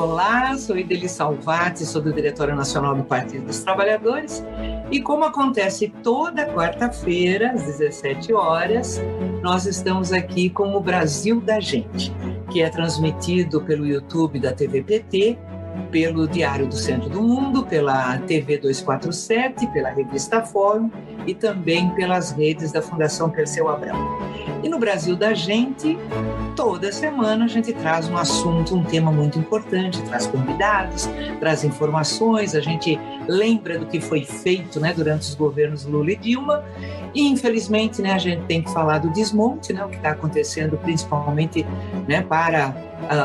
Olá, sou Ideli Salvati, sou do Diretório Nacional do Partido dos Trabalhadores. E como acontece toda quarta-feira, às 17 horas, nós estamos aqui com o Brasil da Gente, que é transmitido pelo YouTube da TVPT, pelo Diário do Centro do Mundo, pela TV 247, pela revista Fórum e também pelas redes da Fundação Perseu Abrão. E no Brasil da Gente, toda semana a gente traz um assunto, um tema muito importante, traz convidados, traz informações, a gente lembra do que foi feito né, durante os governos Lula e Dilma. E infelizmente né, a gente tem que falar do desmonte, né, o que está acontecendo principalmente né, para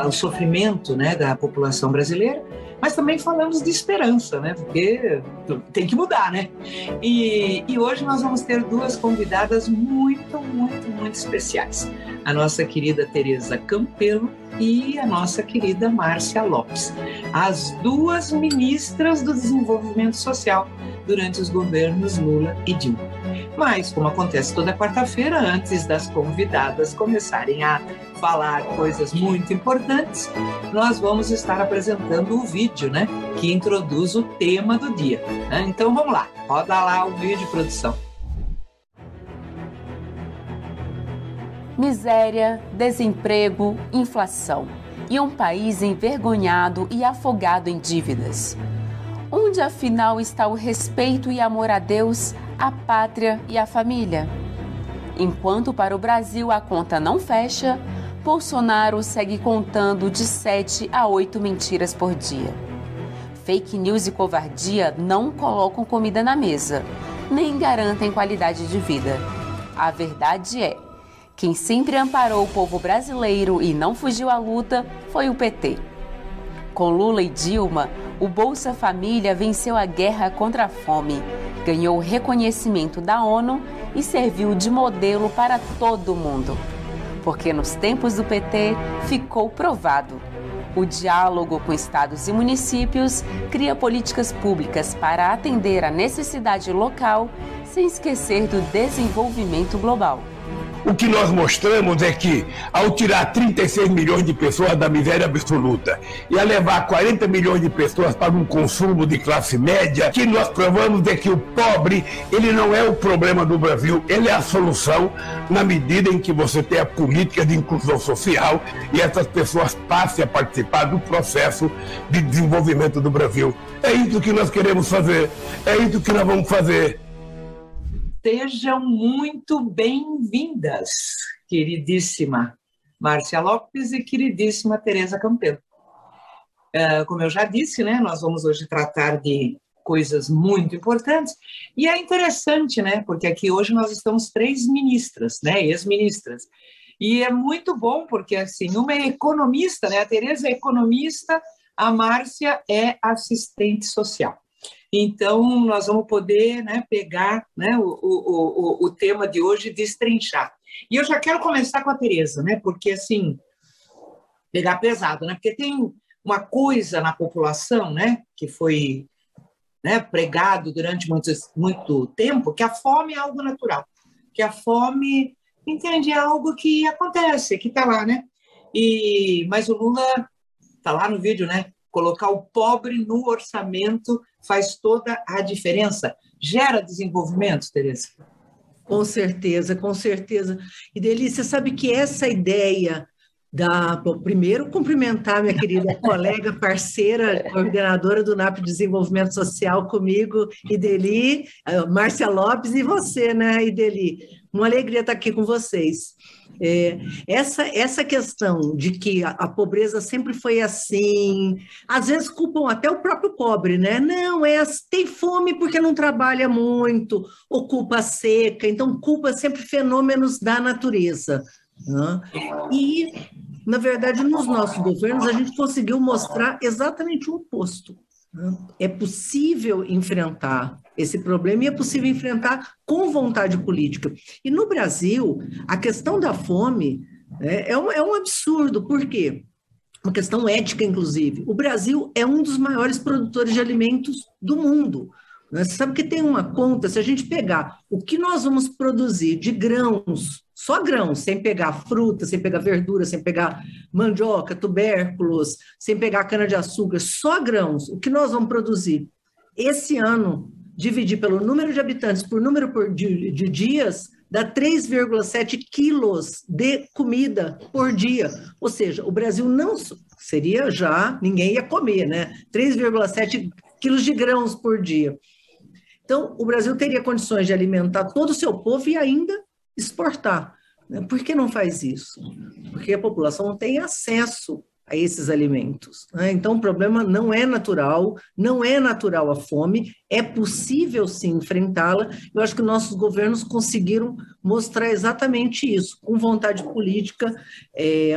o sofrimento né, da população brasileira mas também falamos de esperança, né? Porque tem que mudar, né? E, e hoje nós vamos ter duas convidadas muito, muito, muito especiais. A nossa querida Tereza Campelo e a nossa querida Márcia Lopes, as duas ministras do Desenvolvimento Social durante os governos Lula e Dilma. Mas, como acontece toda quarta-feira, antes das convidadas começarem a falar coisas muito importantes, nós vamos estar apresentando o vídeo, né? Que introduz o tema do dia. Né? Então vamos lá, roda lá o vídeo, produção. Miséria, desemprego, inflação e um país envergonhado e afogado em dívidas. Onde afinal está o respeito e amor a Deus, a pátria e a família? Enquanto para o Brasil a conta não fecha, Bolsonaro segue contando de 7 a 8 mentiras por dia. Fake news e covardia não colocam comida na mesa, nem garantem qualidade de vida. A verdade é: quem sempre amparou o povo brasileiro e não fugiu à luta foi o PT. Com Lula e Dilma, o Bolsa Família venceu a guerra contra a fome, ganhou reconhecimento da ONU e serviu de modelo para todo mundo porque nos tempos do PT ficou provado. O diálogo com estados e municípios cria políticas públicas para atender a necessidade local, sem esquecer do desenvolvimento global. O que nós mostramos é que, ao tirar 36 milhões de pessoas da miséria absoluta e a levar 40 milhões de pessoas para um consumo de classe média, que nós provamos é que o pobre, ele não é o problema do Brasil, ele é a solução na medida em que você tem a política de inclusão social e essas pessoas passem a participar do processo de desenvolvimento do Brasil. É isso que nós queremos fazer, é isso que nós vamos fazer. Sejam muito bem-vindas, queridíssima Márcia Lopes e queridíssima Tereza Campelo. É, como eu já disse, né, nós vamos hoje tratar de coisas muito importantes e é interessante, né, porque aqui hoje nós estamos três ministras, né, ex-ministras, e é muito bom porque assim uma é economista, né, a Tereza é economista, a Márcia é assistente social. Então, nós vamos poder né, pegar né, o, o, o, o tema de hoje e destrinchar. E eu já quero começar com a Tereza, né, porque, assim, pegar pesado, né, porque tem uma coisa na população né, que foi né, pregado durante muito, muito tempo, que a fome é algo natural, que a fome, entende, é algo que acontece, que está lá, né? E, mas o Lula está lá no vídeo, né? Colocar o pobre no orçamento faz toda a diferença. Gera desenvolvimento, Tereza? Com certeza, com certeza. E Delícia, sabe que essa ideia da. Bom, primeiro, cumprimentar minha querida colega, parceira, coordenadora do NAP de Desenvolvimento Social comigo, Ideli, Márcia Lopes e você, né, Ideli? Uma alegria estar aqui com vocês. É, essa, essa questão de que a, a, pobreza sempre foi assim, às vezes culpam até o próprio pobre, né? Não, é tem fome porque não trabalha muito, ocupa seca, então culpa sempre fenômenos da natureza. Né? E, na verdade, nos nossos governos, a gente conseguiu mostrar exatamente o oposto. É possível enfrentar esse problema e é possível enfrentar com vontade política. E no Brasil, a questão da fome né, é, um, é um absurdo, por quê? Uma questão ética, inclusive. O Brasil é um dos maiores produtores de alimentos do mundo. Né? Você sabe que tem uma conta, se a gente pegar o que nós vamos produzir de grãos só grãos, sem pegar fruta, sem pegar verdura, sem pegar mandioca, tubérculos, sem pegar cana-de-açúcar, só grãos, o que nós vamos produzir? Esse ano, dividir pelo número de habitantes por número de, de dias, dá 3,7 quilos de comida por dia. Ou seja, o Brasil não seria já, ninguém ia comer, né? 3,7 quilos de grãos por dia. Então, o Brasil teria condições de alimentar todo o seu povo e ainda exportar. Né? Por que não faz isso? Porque a população não tem acesso a esses alimentos. Né? Então, o problema não é natural, não é natural a fome, é possível sim enfrentá-la. Eu acho que nossos governos conseguiram mostrar exatamente isso, com vontade política, é,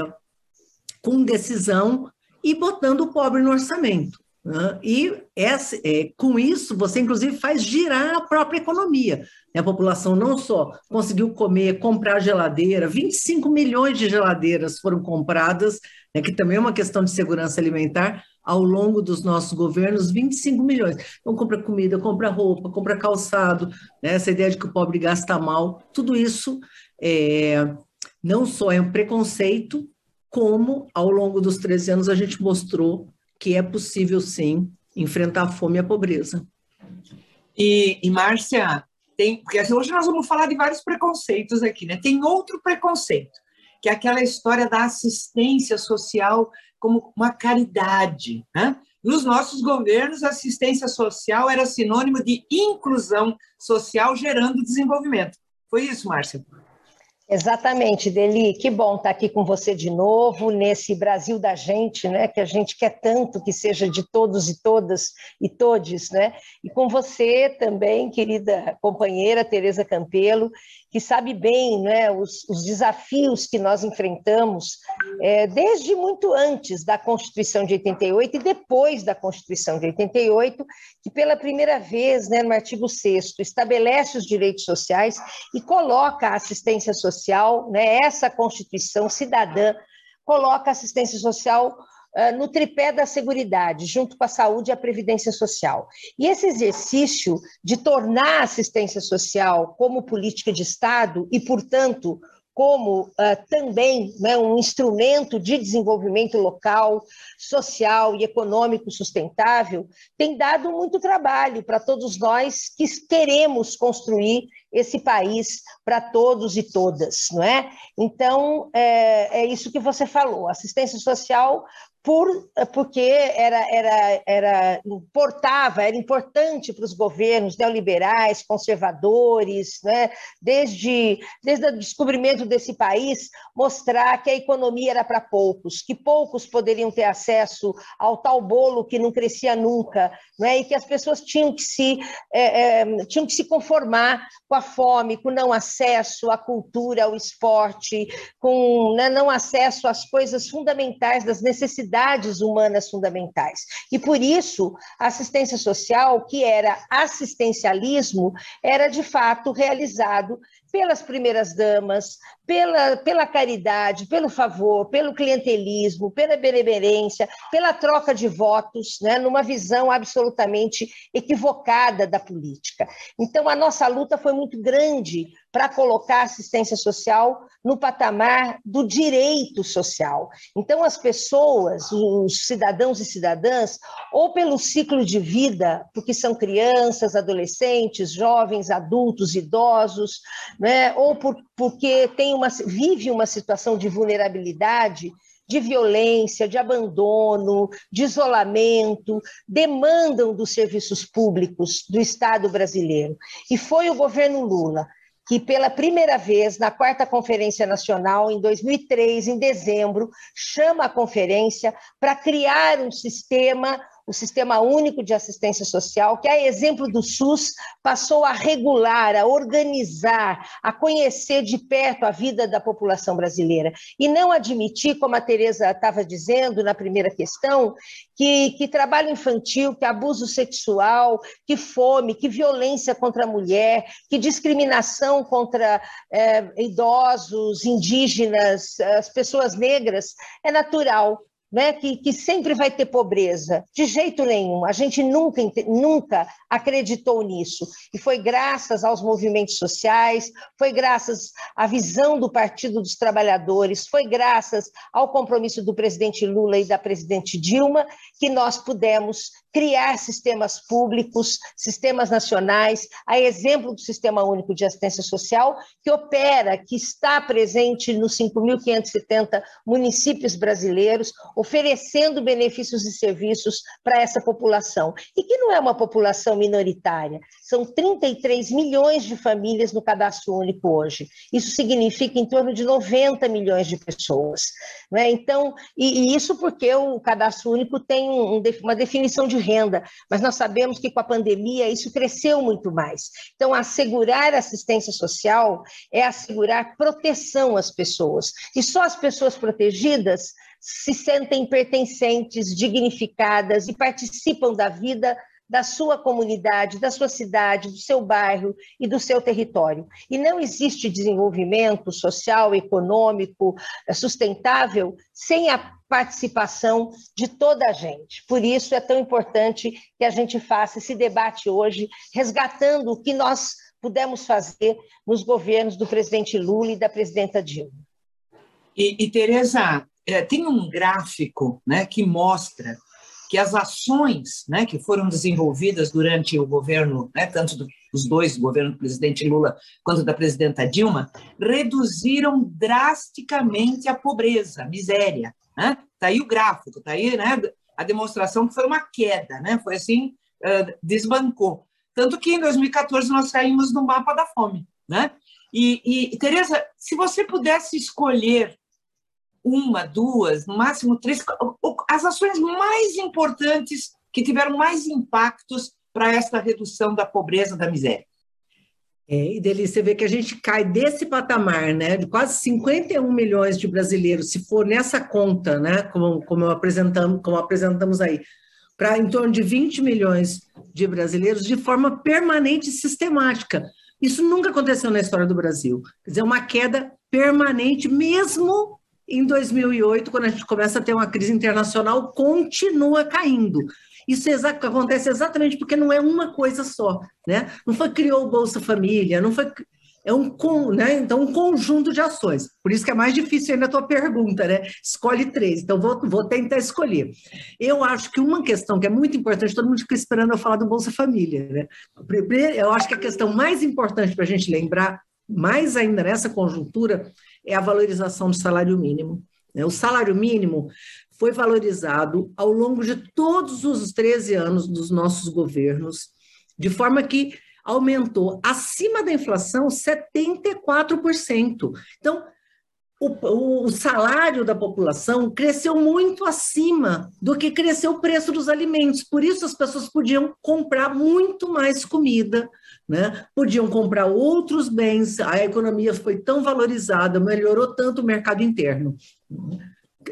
com decisão e botando o pobre no orçamento. Né? E essa, é, com isso, você inclusive faz girar a própria economia. A população não só conseguiu comer, comprar geladeira, 25 milhões de geladeiras foram compradas, né, que também é uma questão de segurança alimentar, ao longo dos nossos governos, 25 milhões. Então, compra comida, compra roupa, compra calçado, né, essa ideia de que o pobre gasta mal, tudo isso é, não só é um preconceito, como ao longo dos 13 anos a gente mostrou que é possível, sim, enfrentar a fome e a pobreza. E, e Márcia, tem, porque assim, hoje nós vamos falar de vários preconceitos aqui, né? Tem outro preconceito, que é aquela história da assistência social como uma caridade, né? Nos nossos governos, assistência social era sinônimo de inclusão social gerando desenvolvimento. Foi isso, Márcia? Exatamente, Deli. Que bom estar aqui com você de novo nesse Brasil da gente, né? Que a gente quer tanto que seja de todos e todas e todes, né? E com você também, querida companheira Tereza Campelo, que sabe bem né, os, os desafios que nós enfrentamos é, desde muito antes da Constituição de 88 e depois da Constituição de 88, que pela primeira vez, né, no artigo 6 estabelece os direitos sociais e coloca a assistência social, né, essa Constituição cidadã, coloca a assistência social no tripé da seguridade, junto com a saúde e a previdência social. E esse exercício de tornar a assistência social como política de Estado e, portanto, como uh, também né, um instrumento de desenvolvimento local, social e econômico sustentável, tem dado muito trabalho para todos nós que queremos construir esse país para todos e todas, não é? Então, é, é isso que você falou, assistência social por, porque era, era, era importava, era importante para os governos neoliberais, conservadores, né? desde, desde o descobrimento desse país, mostrar que a economia era para poucos, que poucos poderiam ter acesso ao tal bolo que não crescia nunca, né? e que as pessoas tinham que se, é, é, tinham que se conformar com a fome, com não acesso à cultura, ao esporte, com né, não acesso às coisas fundamentais das necessidades necessidades humanas fundamentais. E por isso, a assistência social, que era assistencialismo, era de fato realizado pelas primeiras damas, pela, pela caridade, pelo favor, pelo clientelismo, pela benemerência, pela troca de votos, né, numa visão absolutamente equivocada da política. Então, a nossa luta foi muito grande para colocar a assistência social no patamar do direito social. Então, as pessoas, os cidadãos e cidadãs, ou pelo ciclo de vida, porque são crianças, adolescentes, jovens, adultos, idosos, né? ou por, porque tem uma, vive uma situação de vulnerabilidade, de violência, de abandono, de isolamento, demandam dos serviços públicos do Estado brasileiro. E foi o governo Lula que pela primeira vez na quarta conferência nacional em 2003, em dezembro, chama a conferência para criar um sistema o Sistema Único de Assistência Social, que, a exemplo do SUS, passou a regular, a organizar, a conhecer de perto a vida da população brasileira. E não admitir, como a Tereza estava dizendo na primeira questão, que, que trabalho infantil, que abuso sexual, que fome, que violência contra a mulher, que discriminação contra é, idosos, indígenas, as pessoas negras, é natural né, que, que sempre vai ter pobreza. De jeito nenhum. A gente nunca, nunca acreditou nisso. E foi graças aos movimentos sociais, foi graças à visão do Partido dos Trabalhadores, foi graças ao compromisso do presidente Lula e da presidente Dilma que nós pudemos criar sistemas públicos, sistemas nacionais, a exemplo do Sistema Único de Assistência Social, que opera, que está presente nos 5.570 municípios brasileiros, oferecendo benefícios e serviços para essa população. E que não é uma população minoritária, são 33 milhões de famílias no cadastro único hoje. Isso significa em torno de 90 milhões de pessoas. Né? Então, e, e isso porque o cadastro único tem um, uma definição de renda, mas nós sabemos que com a pandemia isso cresceu muito mais. Então, assegurar assistência social é assegurar proteção às pessoas. E só as pessoas protegidas se sentem pertencentes, dignificadas e participam da vida da sua comunidade, da sua cidade, do seu bairro e do seu território. E não existe desenvolvimento social, econômico, eh, sustentável sem a participação de toda a gente. Por isso é tão importante que a gente faça esse debate hoje, resgatando o que nós pudemos fazer nos governos do presidente Lula e da presidenta Dilma. E, e Tereza, é, tem um gráfico né, que mostra que as ações né, que foram desenvolvidas durante o governo, né, tanto dos dois, governo do presidente Lula quanto da presidenta Dilma, reduziram drasticamente a pobreza, a miséria. Está né? Tá aí o gráfico, está aí né, a demonstração que foi uma queda, né, foi assim, desbancou. Tanto que em 2014 nós caímos no mapa da fome. Né? E, e Tereza, se você pudesse escolher uma, duas, no máximo três, as ações mais importantes que tiveram mais impactos para esta redução da pobreza, da miséria. É, e dele você vê que a gente cai desse patamar, né, de quase 51 milhões de brasileiros, se for nessa conta, né, como, como, apresentamos, como apresentamos aí, para em torno de 20 milhões de brasileiros de forma permanente e sistemática. Isso nunca aconteceu na história do Brasil. Quer dizer, uma queda permanente, mesmo em 2008, quando a gente começa a ter uma crise internacional, continua caindo. Isso exa acontece exatamente porque não é uma coisa só, né? Não foi criou o Bolsa Família, não foi é um né? Então um conjunto de ações. Por isso que é mais difícil ainda a tua pergunta, né? Escolhe três. Então vou, vou tentar escolher. Eu acho que uma questão que é muito importante, todo mundo fica esperando eu falar do Bolsa Família, né? Eu acho que a questão mais importante para a gente lembrar, mais ainda nessa conjuntura, é a valorização do salário mínimo. Né? O salário mínimo foi valorizado ao longo de todos os 13 anos dos nossos governos, de forma que aumentou acima da inflação 74%. Então, o, o, salário da população cresceu muito acima do que cresceu o preço dos alimentos. Por isso, as pessoas podiam comprar muito mais comida, né? podiam comprar outros bens. A economia foi tão valorizada, melhorou tanto o mercado interno.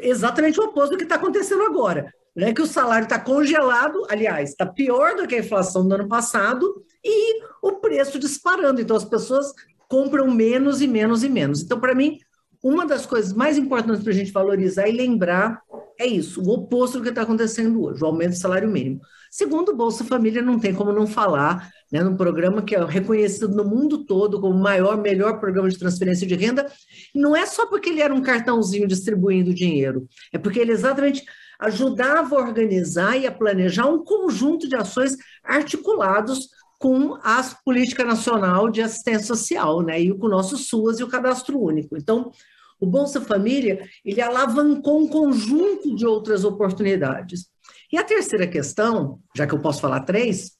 Exatamente o oposto do que está acontecendo agora. Né? Que o salário está congelado, aliás, está pior do que a inflação do ano passado, e o preço disparando. Então, as pessoas compram menos e menos e menos. Então, para mim, uma das coisas mais importantes para a gente valorizar e lembrar é isso, o oposto do que está acontecendo hoje, o aumento do salário mínimo. Segundo, o Bolsa Família não tem como não falar, né, num programa que é reconhecido no mundo todo como o maior, melhor programa de transferência de renda, não é só porque ele era um cartãozinho distribuindo dinheiro, é porque ele exatamente ajudava a organizar e a planejar um conjunto de ações articulados com a política nacional de assistência social, né, e com o nosso SUAS e o cadastro único. Então, o Bolsa Família, ele alavancou um conjunto de outras oportunidades. E a terceira questão, já que eu posso falar três,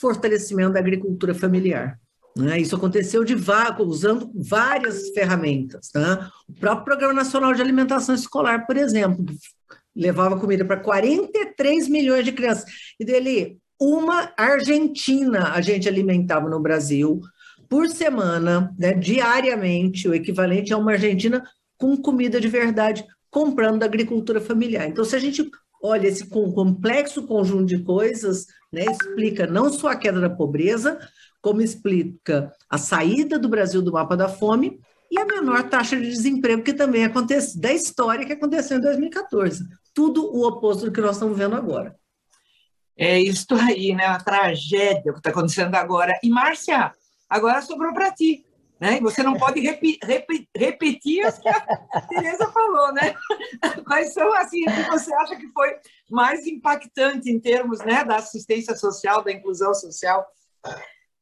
fortalecimento da agricultura familiar. Né? Isso aconteceu de usando várias ferramentas. Né? O próprio Programa Nacional de Alimentação Escolar, por exemplo, levava comida para 43 milhões de crianças. E dele, uma Argentina a gente alimentava no Brasil por semana, né, diariamente, o equivalente a uma Argentina com comida de verdade, comprando da agricultura familiar. Então, se a gente olha esse complexo conjunto de coisas, né, explica não só a queda da pobreza, como explica a saída do Brasil do mapa da fome e a menor taxa de desemprego que também acontece da história que aconteceu em 2014. Tudo o oposto do que nós estamos vendo agora. É isso aí, né? A tragédia que está acontecendo agora. E, Márcia, agora sobrou para ti. Né? E você não pode repi repi repetir o que a Tereza falou, né? Quais são, assim, o que você acha que foi mais impactante em termos né, da assistência social, da inclusão social?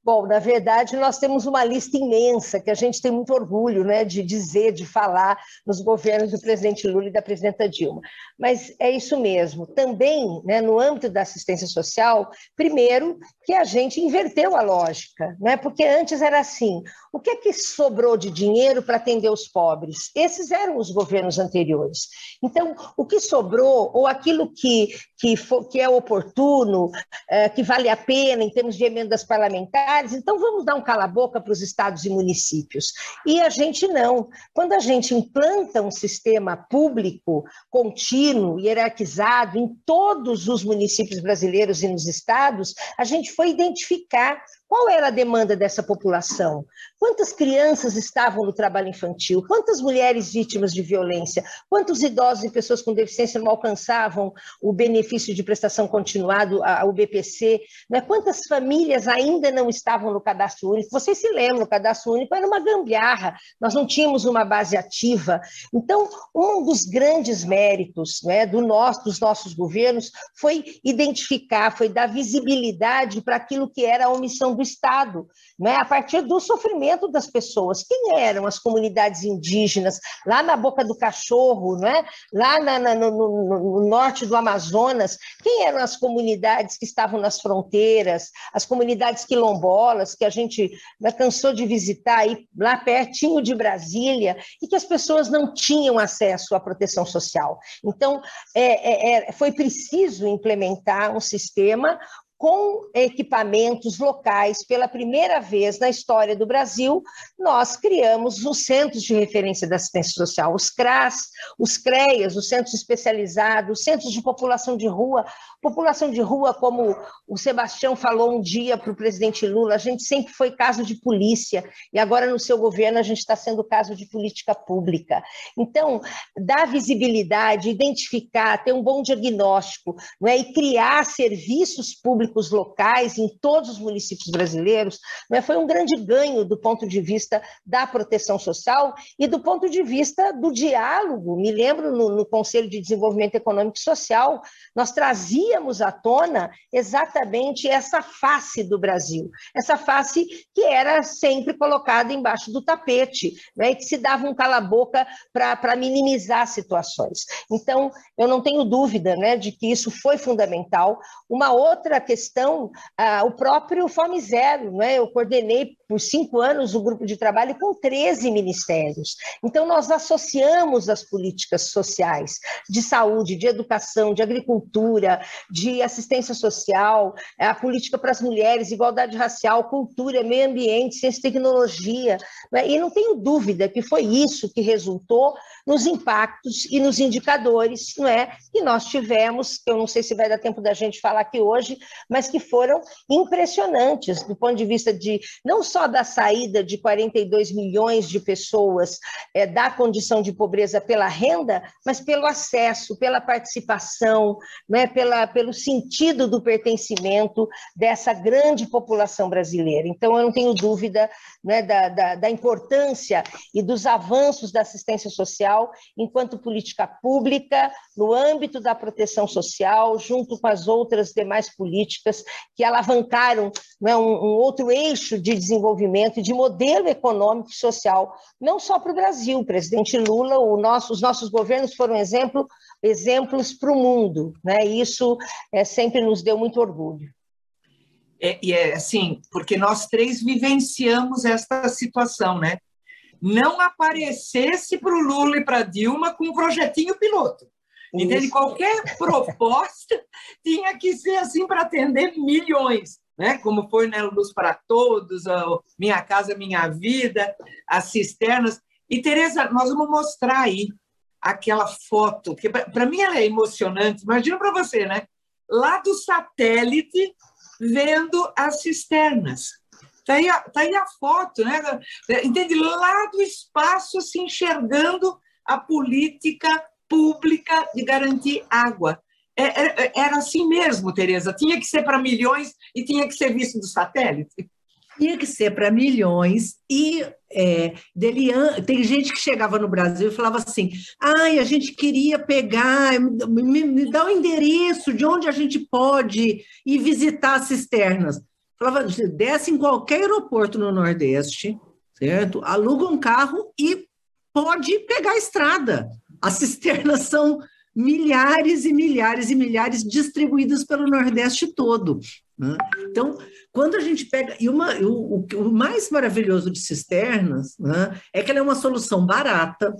Bom, na verdade, nós temos uma lista imensa que a gente tem muito orgulho né, de dizer, de falar nos governos do presidente Lula e da presidenta Dilma. Mas é isso mesmo. Também, né, no âmbito da assistência social, primeiro que a gente inverteu a lógica, né, porque antes era assim: o que é que sobrou de dinheiro para atender os pobres? Esses eram os governos anteriores. Então, o que sobrou, ou aquilo que, que, for, que é oportuno, é, que vale a pena em termos de emendas parlamentares, então vamos dar um cala-boca para os estados e municípios. E a gente não. Quando a gente implanta um sistema público contínuo, hierarquizado em todos os municípios brasileiros e nos estados, a gente foi identificar qual era a demanda dessa população? Quantas crianças estavam no trabalho infantil? Quantas mulheres vítimas de violência? Quantos idosos e pessoas com deficiência não alcançavam o benefício de prestação continuado, o BPC? Né? Quantas famílias ainda não estavam no cadastro único? Vocês se lembram, o cadastro único era uma gambiarra, nós não tínhamos uma base ativa. Então, um dos grandes méritos né, do nosso, dos nossos governos foi identificar, foi dar visibilidade para aquilo que era a omissão do do Estado, né, a partir do sofrimento das pessoas. Quem eram as comunidades indígenas lá na Boca do Cachorro, né, lá na, na, no, no, no, norte do Amazonas? Quem eram as comunidades que estavam nas fronteiras, as comunidades quilombolas que a gente né, cansou de visitar aí, lá pertinho de Brasília e que as pessoas não tinham acesso à proteção social? Então, é, é, é foi preciso implementar um sistema com equipamentos locais, pela primeira vez na história do Brasil, nós criamos os Centros de Referência da Assistência Social, os CRAS, os CREAS, os Centros Especializados, os Centros de População de Rua. População de rua, como o Sebastião falou um dia para o presidente Lula, a gente sempre foi caso de polícia, e agora no seu governo a gente está sendo caso de política pública. Então, dar visibilidade, identificar, ter um bom diagnóstico não é? e criar serviços públicos públicos locais em todos os municípios brasileiros, né, foi um grande ganho do ponto de vista da proteção social e do ponto de vista do diálogo. Me lembro no, no Conselho de Desenvolvimento Econômico e Social, nós trazíamos à tona exatamente essa face do Brasil, essa face que era sempre colocada embaixo do tapete, né, e que se dava um cala-boca para minimizar situações. Então, eu não tenho dúvida né, de que isso foi fundamental. Uma outra questão questão, ah, o próprio Fome Zero, não é? eu coordenei por cinco anos o grupo de trabalho com 13 ministérios. Então, nós associamos as políticas sociais de saúde, de educação, de agricultura, de assistência social, a política para as mulheres, igualdade racial, cultura, meio ambiente, ciência e tecnologia. Né? E não tenho dúvida que foi isso que resultou nos impactos e nos indicadores não é, que nós tivemos, eu não sei se vai dar tempo da gente falar aqui hoje, mas que foram impressionantes do ponto de vista de não só da saída de 42 milhões de pessoas é, da condição de pobreza pela renda, mas pelo acesso, pela participação, né, pela, pelo sentido do pertencimento dessa grande população brasileira. Então, eu não tenho dúvida né, da, da, da importância e dos avanços da assistência social enquanto política pública no âmbito da proteção social, junto com as outras demais políticas que alavancaram né, um, um outro eixo de desenvolvimento e de modelo econômico e social, não só para o Brasil. O presidente Lula, o nosso, os nossos governos foram exemplo, exemplos para o mundo, né? Isso é, sempre nos deu muito orgulho. É, e é assim, porque nós três vivenciamos essa situação, né? não aparecesse para o Lula e para Dilma com um projetinho piloto. Entende? Qualquer proposta tinha que ser assim para atender milhões, né? como foi né, Luz para Todos, Minha Casa Minha Vida, as cisternas. E, Tereza, nós vamos mostrar aí aquela foto, que para mim ela é emocionante. Imagina para você, né? Lá do satélite, vendo as cisternas. Está aí, a, tá aí a foto, né? Entende? Lá do espaço se enxergando a política pública de garantir água. É, é, era assim mesmo, Tereza. Tinha que ser para milhões e tinha que ser visto do satélite. Tinha que ser para milhões e é, Delian, tem gente que chegava no Brasil e falava assim: ai, a gente queria pegar, me, me, dá o endereço de onde a gente pode ir visitar as cisternas. Falava, desce em qualquer aeroporto no Nordeste, certo? Aluga um carro e pode pegar a estrada. As cisternas são milhares e milhares e milhares distribuídas pelo Nordeste todo. Né? Então, quando a gente pega. E uma, o, o, mais maravilhoso de cisternas né, é que ela é uma solução barata,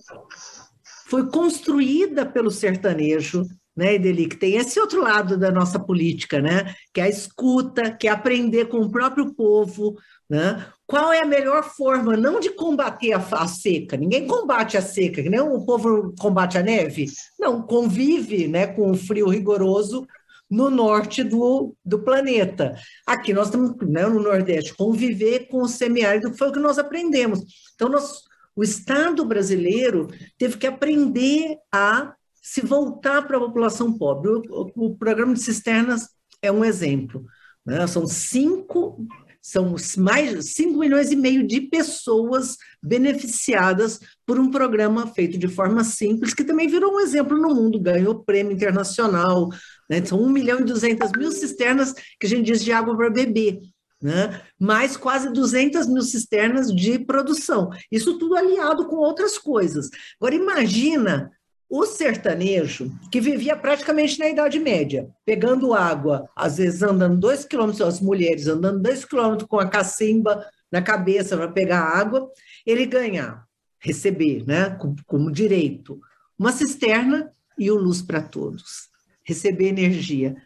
foi construída pelo sertanejo, né, Edeli, que tem esse outro lado da nossa política, né, que é a escuta, que é aprender com o próprio povo, né, qual é a melhor forma, não de combater a, a, seca, ninguém combate a seca, nem o povo combate a neve, não, convive né, com o frio rigoroso no norte do, do planeta. Aqui nós estamos né, no Nordeste, conviver com o semiárido, foi o que nós aprendemos. Então, nós, o Estado brasileiro teve que aprender a se voltar para a população pobre. O, o, o programa de cisternas é um exemplo. Né? São cinco são mais 5 milhões e meio de pessoas beneficiadas por um programa feito de forma simples, que também virou um exemplo no mundo, ganhou prêmio internacional. Né? São 1 milhão e 200 mil cisternas que a gente diz de água para beber. Né? mais quase 200 mil cisternas de produção. Isso tudo aliado com outras coisas. Agora, imagina o sertanejo, que vivia praticamente na Idade Média, pegando água, às vezes andando dois quilômetros, as mulheres andando dois quilômetros com a cacimba na cabeça para pegar água, ele ganhar, receber, né, como, como direito, uma cisterna e o luz para todos, receber energia.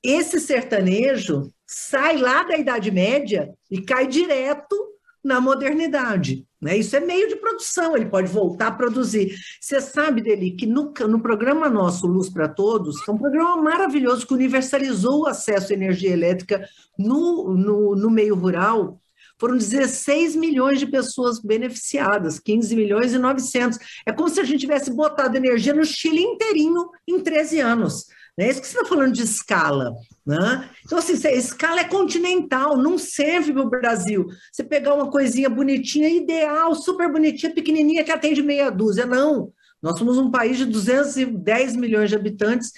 Esse sertanejo sai lá da Idade Média e cai direto na modernidade. Né? Isso é meio de produção, ele pode voltar a produzir. Você sabe, Deli, que no, no programa nosso Luz para Todos, é um programa maravilhoso que universalizou o acesso à energia elétrica no, no, no meio rural, foram 16 milhões de pessoas beneficiadas, 15 milhões e 900. É como se a gente tivesse botado energia no Chile inteirinho em 13 anos. É isso que você está falando de escala. Né? Então, assim, a escala é continental, não serve para o Brasil. Você pegar uma coisinha bonitinha, ideal, super bonitinha, pequenininha, que atende meia dúzia. Não. Nós somos um país de 210 milhões de habitantes,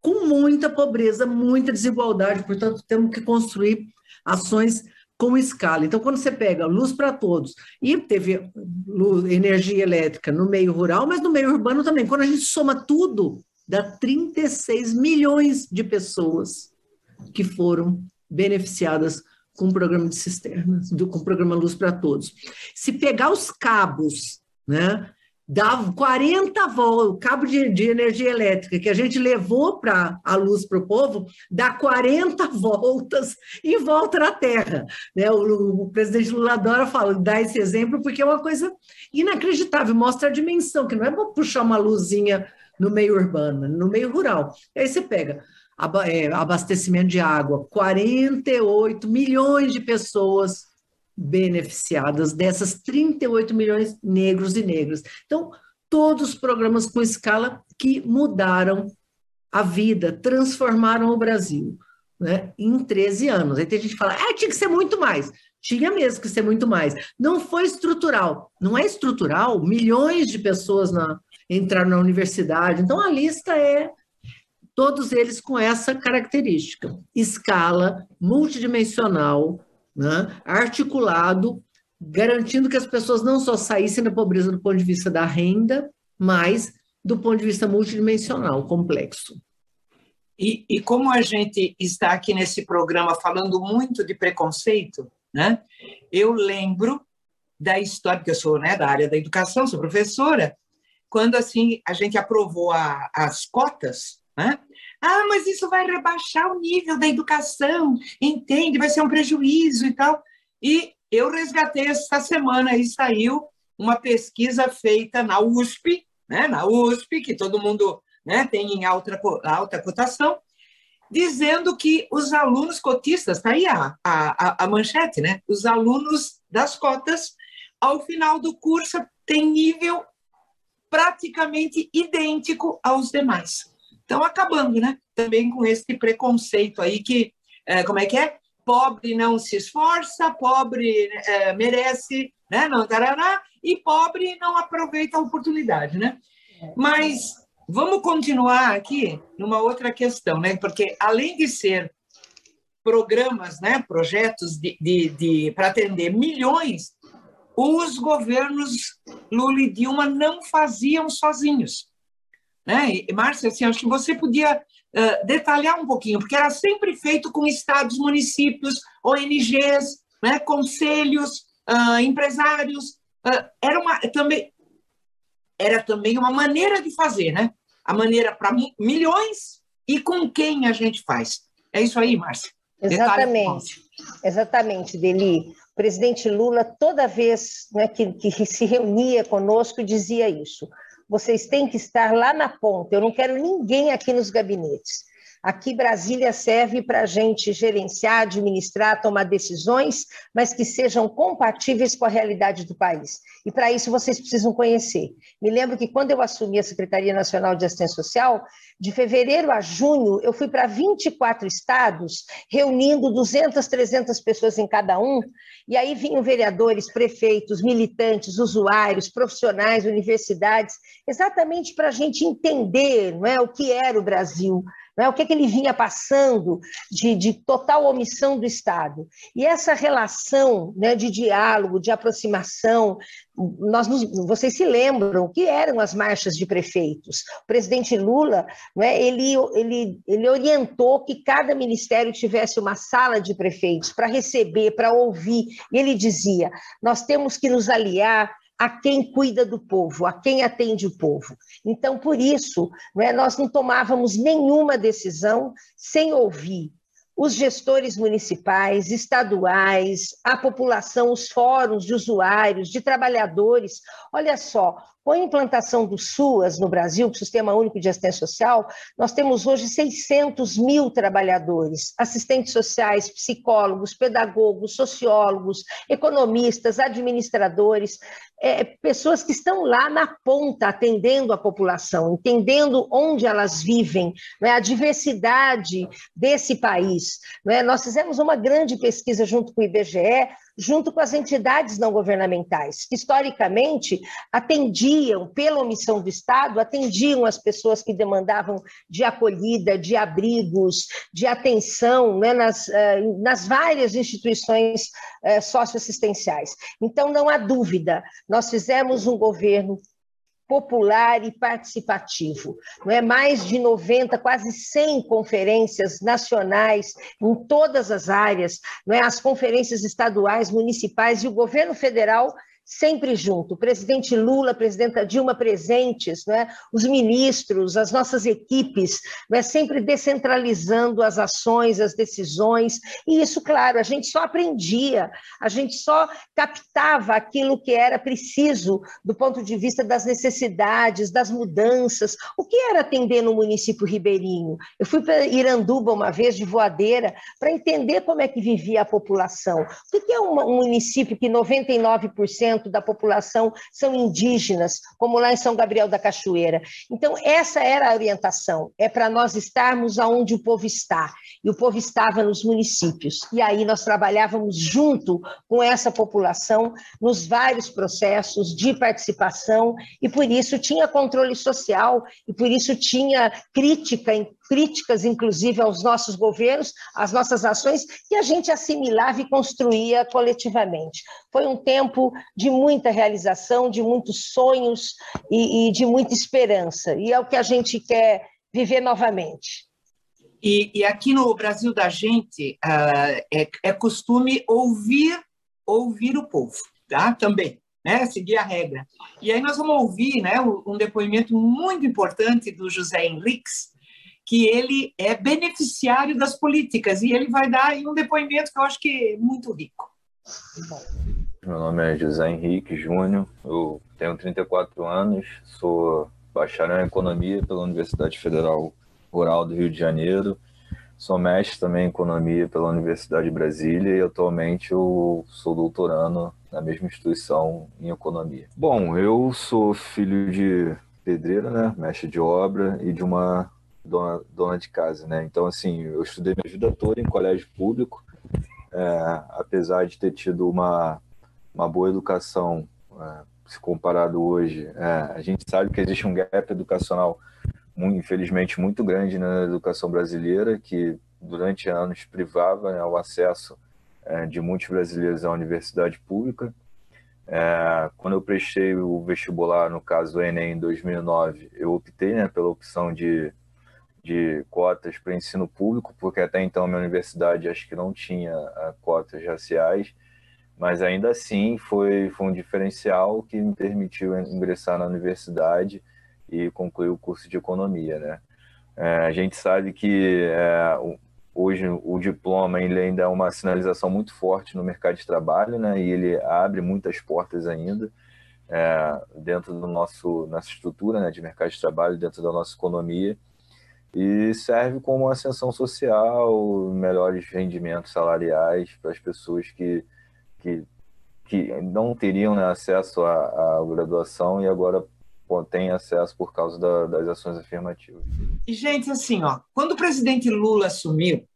com muita pobreza, muita desigualdade, portanto, temos que construir ações com escala. Então, quando você pega luz para todos, e teve luz, energia elétrica no meio rural, mas no meio urbano também, quando a gente soma tudo, dá 36 milhões de pessoas que foram beneficiadas com o programa de cisternas, do, com o programa Luz para Todos. Se pegar os cabos, né, dá 40 voltas, cabo de, de, energia elétrica que a gente levou para a luz para o povo, dá 40 voltas e volta na Terra. Né? O, o, presidente Lula adora falar, dá esse exemplo, porque é uma coisa inacreditável, mostra a dimensão, que não é puxar uma luzinha no meio urbano, no meio rural. E aí você pega é, abastecimento de água, 48 milhões de pessoas beneficiadas, dessas 38 milhões negros e negras. Então, todos os programas com escala que mudaram a vida, transformaram o Brasil né, em 13 anos. Aí tem gente que fala, ah, tinha que ser muito mais. Tinha mesmo que ser muito mais. Não foi estrutural. Não é estrutural, milhões de pessoas na, entrar na universidade. Então, a lista é todos eles com essa característica: escala, multidimensional, né? articulado, garantindo que as pessoas não só saíssem da pobreza do ponto de vista da renda, mas do ponto de vista multidimensional, complexo. E, e como a gente está aqui nesse programa falando muito de preconceito, né? Eu lembro da história, porque eu sou né, da área da educação, sou professora, quando assim a gente aprovou a, as cotas, né? Ah, mas isso vai rebaixar o nível da educação, entende? Vai ser um prejuízo e tal. E eu resgatei essa semana e saiu uma pesquisa feita na USP, né? Na USP, que todo mundo né, tem em alta, alta cotação, dizendo que os alunos cotistas, está aí a, a, a manchete, né? Os alunos das cotas, ao final do curso, têm nível praticamente idêntico aos demais. Então, acabando, né? Também com esse preconceito aí que, é, como é que é? Pobre não se esforça, pobre é, merece, né? Não tarará, e pobre não aproveita a oportunidade, né? Mas vamos continuar aqui numa outra questão, né? Porque além de ser programas, né, projetos de, de, de para atender milhões, os governos Lula e Dilma não faziam sozinhos. Né? E, Márcia, assim, acho que você podia uh, detalhar um pouquinho, porque era sempre feito com estados, municípios, ONGs, né, conselhos, uh, empresários. Uh, era, uma, também, era também uma maneira de fazer, né? A maneira para milhões e com quem a gente faz. É isso aí, Márcia. Exatamente. Exatamente, Deli presidente Lula, toda vez né, que, que se reunia conosco, dizia isso. Vocês têm que estar lá na ponta, eu não quero ninguém aqui nos gabinetes. Aqui Brasília serve para a gente gerenciar, administrar, tomar decisões, mas que sejam compatíveis com a realidade do país. E para isso vocês precisam conhecer. Me lembro que quando eu assumi a Secretaria Nacional de Assistência Social, de fevereiro a junho, eu fui para 24 estados, reunindo 200, 300 pessoas em cada um, e aí vinham vereadores, prefeitos, militantes, usuários, profissionais, universidades, exatamente para a gente entender não é, o que era o Brasil, né? o que, que ele vinha passando de, de, total omissão do Estado. E essa relação né, de diálogo, de aproximação, nós nos, vocês se lembram o que eram as marchas de prefeitos. O presidente Lula, né, ele, ele, ele orientou que cada ministério tivesse uma sala de prefeitos para receber, para ouvir, e ele dizia: nós temos que nos aliar a quem cuida do povo, a quem atende o povo. Então, por isso, né, nós não tomávamos nenhuma decisão sem ouvir os gestores municipais, estaduais, a população, os fóruns de usuários, de trabalhadores. Olha só, com a implantação do SUAS no Brasil, Sistema Único de Assistência Social, nós temos hoje 600 mil trabalhadores, assistentes sociais, psicólogos, pedagogos, sociólogos, economistas, administradores, é, pessoas que estão lá na ponta atendendo a população, entendendo onde elas vivem, né, a diversidade desse país. Né? Nós fizemos uma grande pesquisa junto com o IBGE junto com as entidades não governamentais, que historicamente atendiam, pela omissão do Estado, atendiam as pessoas que demandavam de acolhida, de abrigos, de atenção né, nas, eh, nas várias instituições eh, socioassistenciais. Então, não há dúvida, nós fizemos um governo popular e participativo. Não é mais de 90, quase 100 conferências nacionais em todas as áreas, não é as conferências estaduais, municipais e o governo federal sempre junto. Presidente Lula, presidenta Dilma presentes, né? os ministros, as nossas equipes, né? sempre descentralizando as ações, as decisões. E isso, claro, a gente só aprendia, a gente só captava aquilo que era preciso do ponto de vista das necessidades, das mudanças. O que era atender no município ribeirinho? Eu fui para Iranduba uma vez de voadeira para entender como é que vivia a população. O que é um município que 99% da população são indígenas, como lá em São Gabriel da Cachoeira. Então, essa era a orientação, é para nós estarmos aonde o povo está. E o povo estava nos municípios. E aí nós trabalhávamos junto com essa população nos vários processos de participação, e por isso tinha controle social, e por isso tinha crítica críticas, inclusive, aos nossos governos, às nossas ações, que a gente assimilava e construía coletivamente. Foi um tempo de muita realização, de muitos sonhos e, e de muita esperança, e é o que a gente quer viver novamente. E, e aqui no Brasil da gente uh, é, é costume ouvir ouvir o povo, tá? Também né, seguir a regra. E aí nós vamos ouvir né, um depoimento muito importante do José Henriques, que ele é beneficiário das políticas e ele vai dar um depoimento que eu acho que é muito rico. Meu nome é José Henrique Júnior, eu tenho 34 anos, sou bacharel em Economia pela Universidade Federal Rural do Rio de Janeiro, sou mestre também em economia pela Universidade de Brasília e atualmente eu sou doutorando na mesma instituição em economia. Bom, eu sou filho de pedreira, né, mestre de obra e de uma dona, dona de casa, né? Então, assim, eu estudei minha vida toda em colégio público, é, apesar de ter tido uma, uma boa educação, é, se comparado hoje, é, a gente sabe que existe um gap educacional, muito, infelizmente, muito grande na educação brasileira, que durante anos privava né, o acesso é, de muitos brasileiros à universidade pública. É, quando eu prestei o vestibular, no caso do Enem, em 2009, eu optei né, pela opção de de cotas para ensino público, porque até então a minha universidade acho que não tinha uh, cotas raciais, mas ainda assim foi, foi um diferencial que me permitiu ingressar na universidade e concluir o curso de economia, né? É, a gente sabe que é, hoje o diploma ele ainda é uma sinalização muito forte no mercado de trabalho, né? E ele abre muitas portas ainda é, dentro do nosso nossa estrutura né, de mercado de trabalho, dentro da nossa economia e serve como ascensão social, melhores rendimentos salariais para as pessoas que, que, que não teriam né, acesso à, à, graduação e agora têm acesso por causa da, das ações afirmativas. E, gente, assim, ó, quando o presidente Lula assumiu,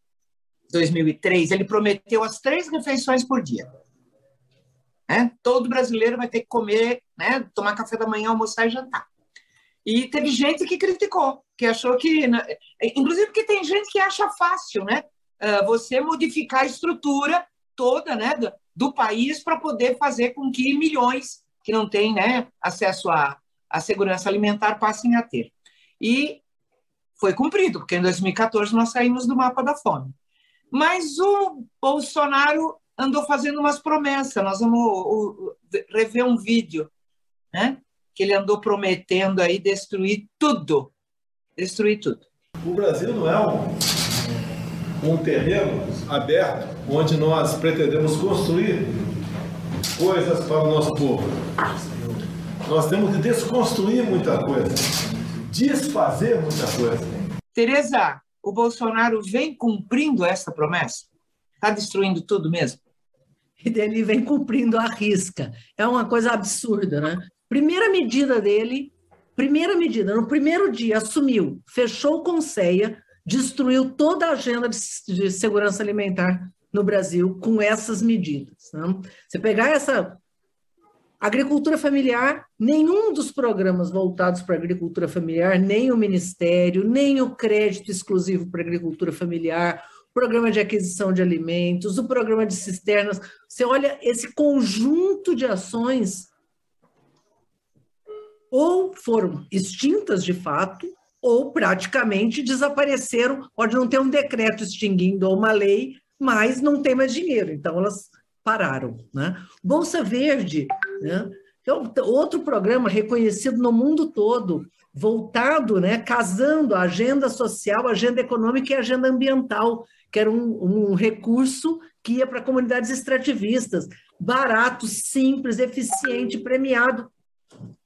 2003, ele prometeu as três refeições por dia. Né? Todo brasileiro vai ter que comer, né, tomar café da manhã, almoçar e jantar. E teve gente que criticou, que achou que. Inclusive porque tem gente que acha fácil, né? Ah, você modificar a estrutura toda né, do país para poder fazer com que milhões que não têm né, acesso à, à segurança alimentar passem a ter. E foi cumprido, porque em 2014 nós saímos do mapa da fome. Mas o Bolsonaro andou fazendo umas promessas. Nós vamos rever um vídeo, né? Que ele andou prometendo aí destruir tudo. Destruir tudo. O Brasil não é um, um terreno aberto onde nós pretendemos construir coisas para o nosso povo. Nós temos que desconstruir muita coisa, desfazer muita coisa. Tereza, o Bolsonaro vem cumprindo essa promessa? Está destruindo tudo mesmo? E dele vem cumprindo a risca. É uma coisa absurda, né? Primeira medida dele, primeira medida, no primeiro dia assumiu, fechou com ceia, destruiu toda a agenda de, de segurança alimentar no Brasil com essas medidas. Né? Você pegar essa agricultura familiar, nenhum dos programas voltados para a agricultura familiar, nem o Ministério, nem o crédito exclusivo para a agricultura familiar, o programa de aquisição de alimentos, o programa de cisternas. Você olha esse conjunto de ações ou foram extintas de fato, ou praticamente desapareceram. Pode não ter um decreto extinguindo ou uma lei, mas não tem mais dinheiro, então elas pararam. Né? Bolsa Verde, né? então, outro programa reconhecido no mundo todo, voltado, né, casando a agenda social, a agenda econômica e a agenda ambiental, que era um, um recurso que ia para comunidades extrativistas, barato, simples, eficiente, premiado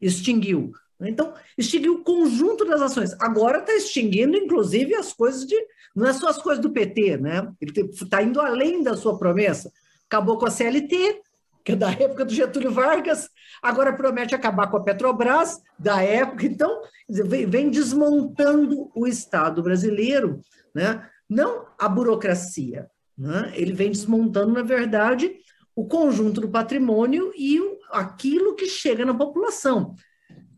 extinguiu. Então, extinguiu o conjunto das ações. Agora está extinguindo, inclusive, as coisas de. Não é só as coisas do PT, né? Ele está indo além da sua promessa. Acabou com a CLT, que é da época do Getúlio Vargas, agora promete acabar com a Petrobras, da época. Então, vem desmontando o Estado brasileiro, né? não a burocracia. Né? Ele vem desmontando, na verdade, o conjunto do patrimônio e aquilo que chega na população.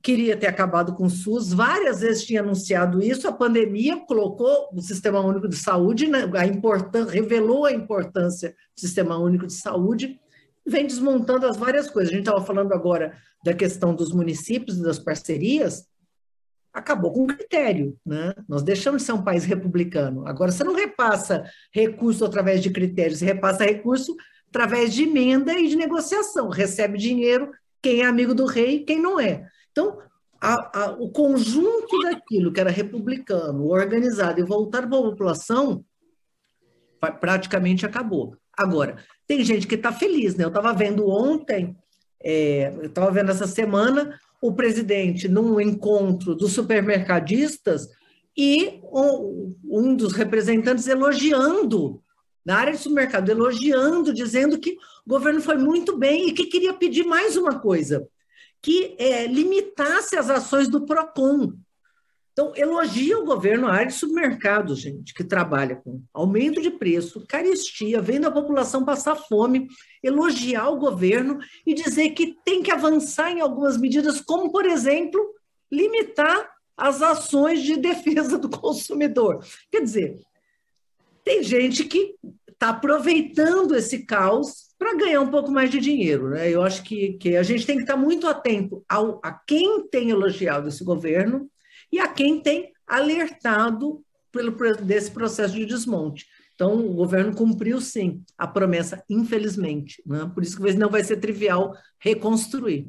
Queria ter acabado com o SUS, várias vezes tinha anunciado isso, a pandemia colocou o Sistema Único de Saúde, né, a importância, revelou a importância do Sistema Único de Saúde, vem desmontando as várias coisas. A gente estava falando agora da questão dos municípios e das parcerias, acabou com o critério, né? Nós deixamos de ser um país republicano. Agora você não repassa recurso através de critérios, você repassa recurso através de emenda e de negociação. Recebe dinheiro quem é amigo do rei e quem não é. Então, a, a, o conjunto daquilo que era republicano, organizado e voltado para a população, praticamente acabou. Agora, tem gente que está feliz, né? Eu estava vendo ontem, é, eu estava vendo essa semana, o presidente, num encontro dos supermercadistas, e um, um dos representantes elogiando, na área de supermercado, elogiando, dizendo que o governo foi muito bem e que queria pedir mais uma coisa, que é, limitasse as ações do PROCON. Então, elogia o governo a área de supermercado, gente, que trabalha com aumento de preço, caristia, vendo a população passar fome, elogiar o governo e dizer que tem que avançar em algumas medidas, como, por exemplo, limitar as ações de defesa do consumidor. Quer dizer, tem gente que está aproveitando esse caos para ganhar um pouco mais de dinheiro. Né? Eu acho que, que a gente tem que estar muito atento ao, a quem tem elogiado esse governo e a quem tem alertado pelo, desse processo de desmonte. Então, o governo cumpriu, sim, a promessa, infelizmente. Né? Por isso que não vai ser trivial reconstruir.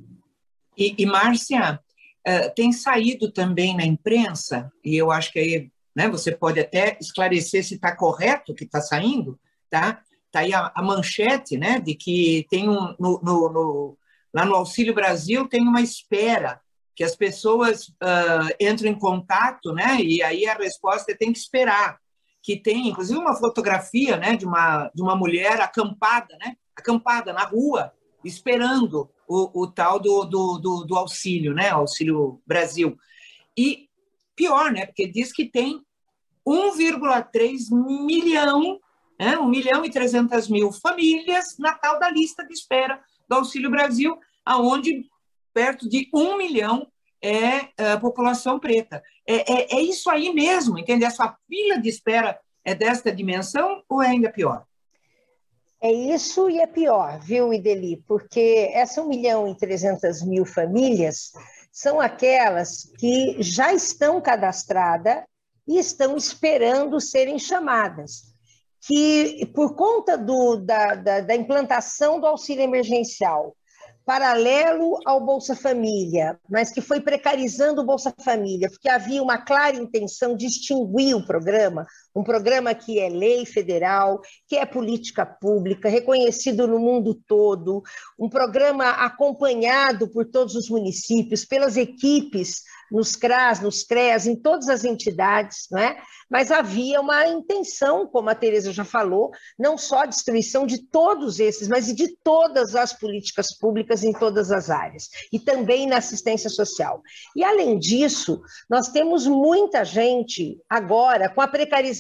E, e Márcia, uh, tem saído também na imprensa, e eu acho que aí né, você pode até esclarecer se está correto o que está saindo, tá? Está aí a, a, manchete né, de que tem um, no, no, no, lá no Auxílio Brasil tem uma espera que as pessoas uh, entram em contato, né? E aí a resposta é tem que esperar. Que tem, inclusive, uma fotografia, né, de uma de uma mulher acampada, né? Acampada na rua, esperando o, o tal do, do, do, do auxílio, né? Auxílio Brasil. E pior, né? Porque diz que tem 1,3 milhão, né? 1 milhão e 300 mil famílias na tal da lista de espera do Auxílio Brasil, aonde perto de um milhão é a é, população preta. É, é, é, isso aí mesmo, entende? Essa fila de espera é desta dimensão ou é ainda pior? É isso e é pior, viu, Ideli? Porque essa 1 milhão e 300 mil famílias são aquelas que já estão cadastradas e estão esperando serem chamadas. Que, por conta do, da, da, da implantação do auxílio emergencial, paralelo ao Bolsa Família, mas que foi precarizando o Bolsa Família, porque havia uma clara intenção de extinguir o programa, um programa que é lei federal, que é política pública, reconhecido no mundo todo, um programa acompanhado por todos os municípios, pelas equipes nos CRAS, nos CREAS, em todas as entidades, não é? mas havia uma intenção, como a Tereza já falou, não só a destruição de todos esses, mas de todas as políticas públicas em todas as áreas, e também na assistência social. E, além disso, nós temos muita gente agora com a precarização,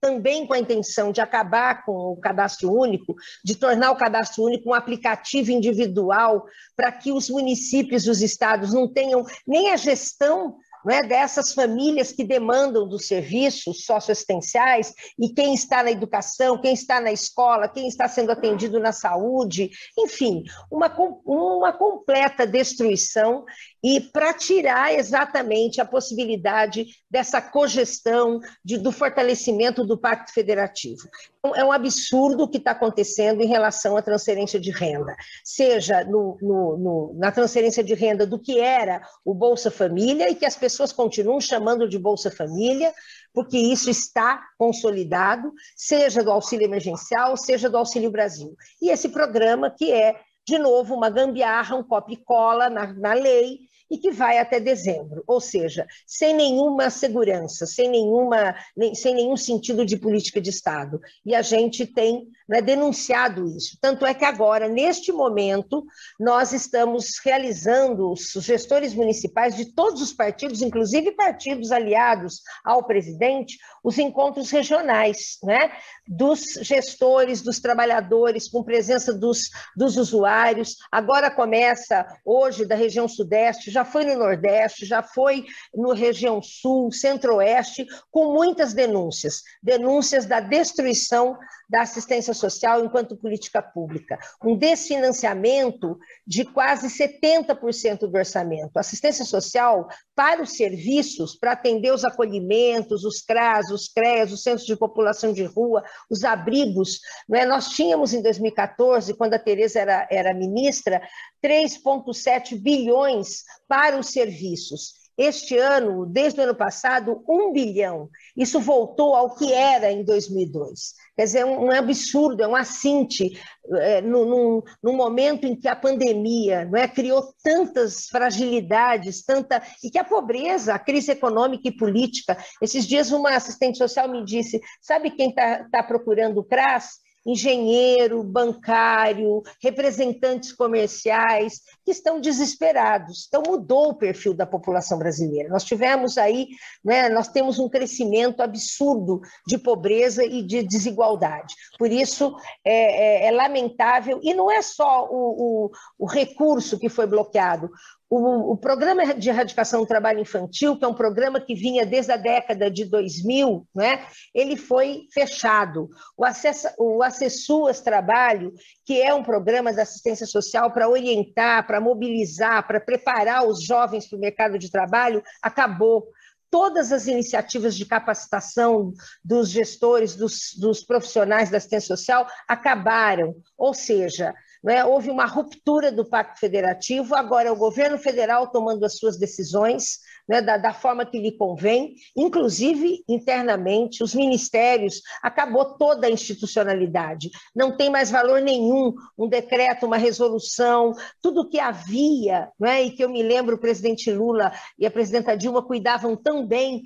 também com a intenção de acabar com o cadastro único, de tornar o cadastro único um aplicativo individual para que os municípios, os estados não tenham nem a gestão é, dessas famílias que demandam dos serviços socioassistenciais e quem está na educação, quem está na escola, quem está sendo atendido na saúde, enfim, uma, uma completa destruição e para tirar exatamente a possibilidade dessa cogestão, de, do fortalecimento do Pacto Federativo. Então, é um absurdo o que está acontecendo em relação à transferência de renda, seja no, no, no, na transferência de renda do que era o Bolsa Família e que as pessoas continuam chamando de Bolsa Família, porque isso está consolidado, seja do auxílio emergencial, seja do Auxílio Brasil. E esse programa que é de novo, uma gambiarra, um copy cola na, na lei, e que vai até dezembro, ou seja, sem nenhuma segurança, sem, nenhuma, sem nenhum sentido de política de Estado. E a gente tem né, denunciado isso. Tanto é que agora, neste momento, nós estamos realizando, os gestores municipais de todos os partidos, inclusive partidos aliados ao presidente, os encontros regionais, né, dos gestores, dos trabalhadores, com presença dos, dos usuários. Agora começa, hoje, da região Sudeste, já foi no Nordeste, já foi no região Sul, Centro-Oeste, com muitas denúncias denúncias da destruição da assistência social enquanto política pública, um desfinanciamento de quase 70% do orçamento. Assistência social para os serviços, para atender os acolhimentos, os CRAS, os CREAS, os centros de população de rua, os abrigos. Não é? Nós tínhamos em 2014, quando a Tereza era, era ministra, 3,7 bilhões para os serviços. Este ano, desde o ano passado, um bilhão. Isso voltou ao que era em 2002. Quer dizer, é um, absurdo, é um assinte é, num, num, momento em que a pandemia não é, criou tantas fragilidades, tanta e que a pobreza, a crise econômica e política. Esses dias uma assistente social me disse, sabe quem está tá procurando o CRAS? Engenheiro, bancário, representantes comerciais, que estão desesperados. Então, mudou o perfil da população brasileira. Nós tivemos aí, né, nós temos um crescimento absurdo de pobreza e de desigualdade. Por isso, é, é, é lamentável, e não é só o, o, o recurso que foi bloqueado, o, o, Programa de Erradicação do Trabalho Infantil, que é um programa que vinha desde a década de 2000, né, ele foi fechado. O, acesso, o Acessuas Trabalho, que é um programa de assistência social para orientar, para mobilizar, para preparar os jovens para o mercado de trabalho, acabou todas as iniciativas de capacitação dos gestores, dos, dos, profissionais da assistência social acabaram. Ou seja, né? Houve uma ruptura do Pacto Federativo, agora é o governo federal tomando as suas decisões né, da, da, forma que lhe convém, inclusive internamente, os ministérios, acabou toda a institucionalidade, não tem mais valor nenhum um decreto, uma resolução, tudo que havia, né, e que eu me lembro o presidente Lula e a presidenta Dilma cuidavam tão bem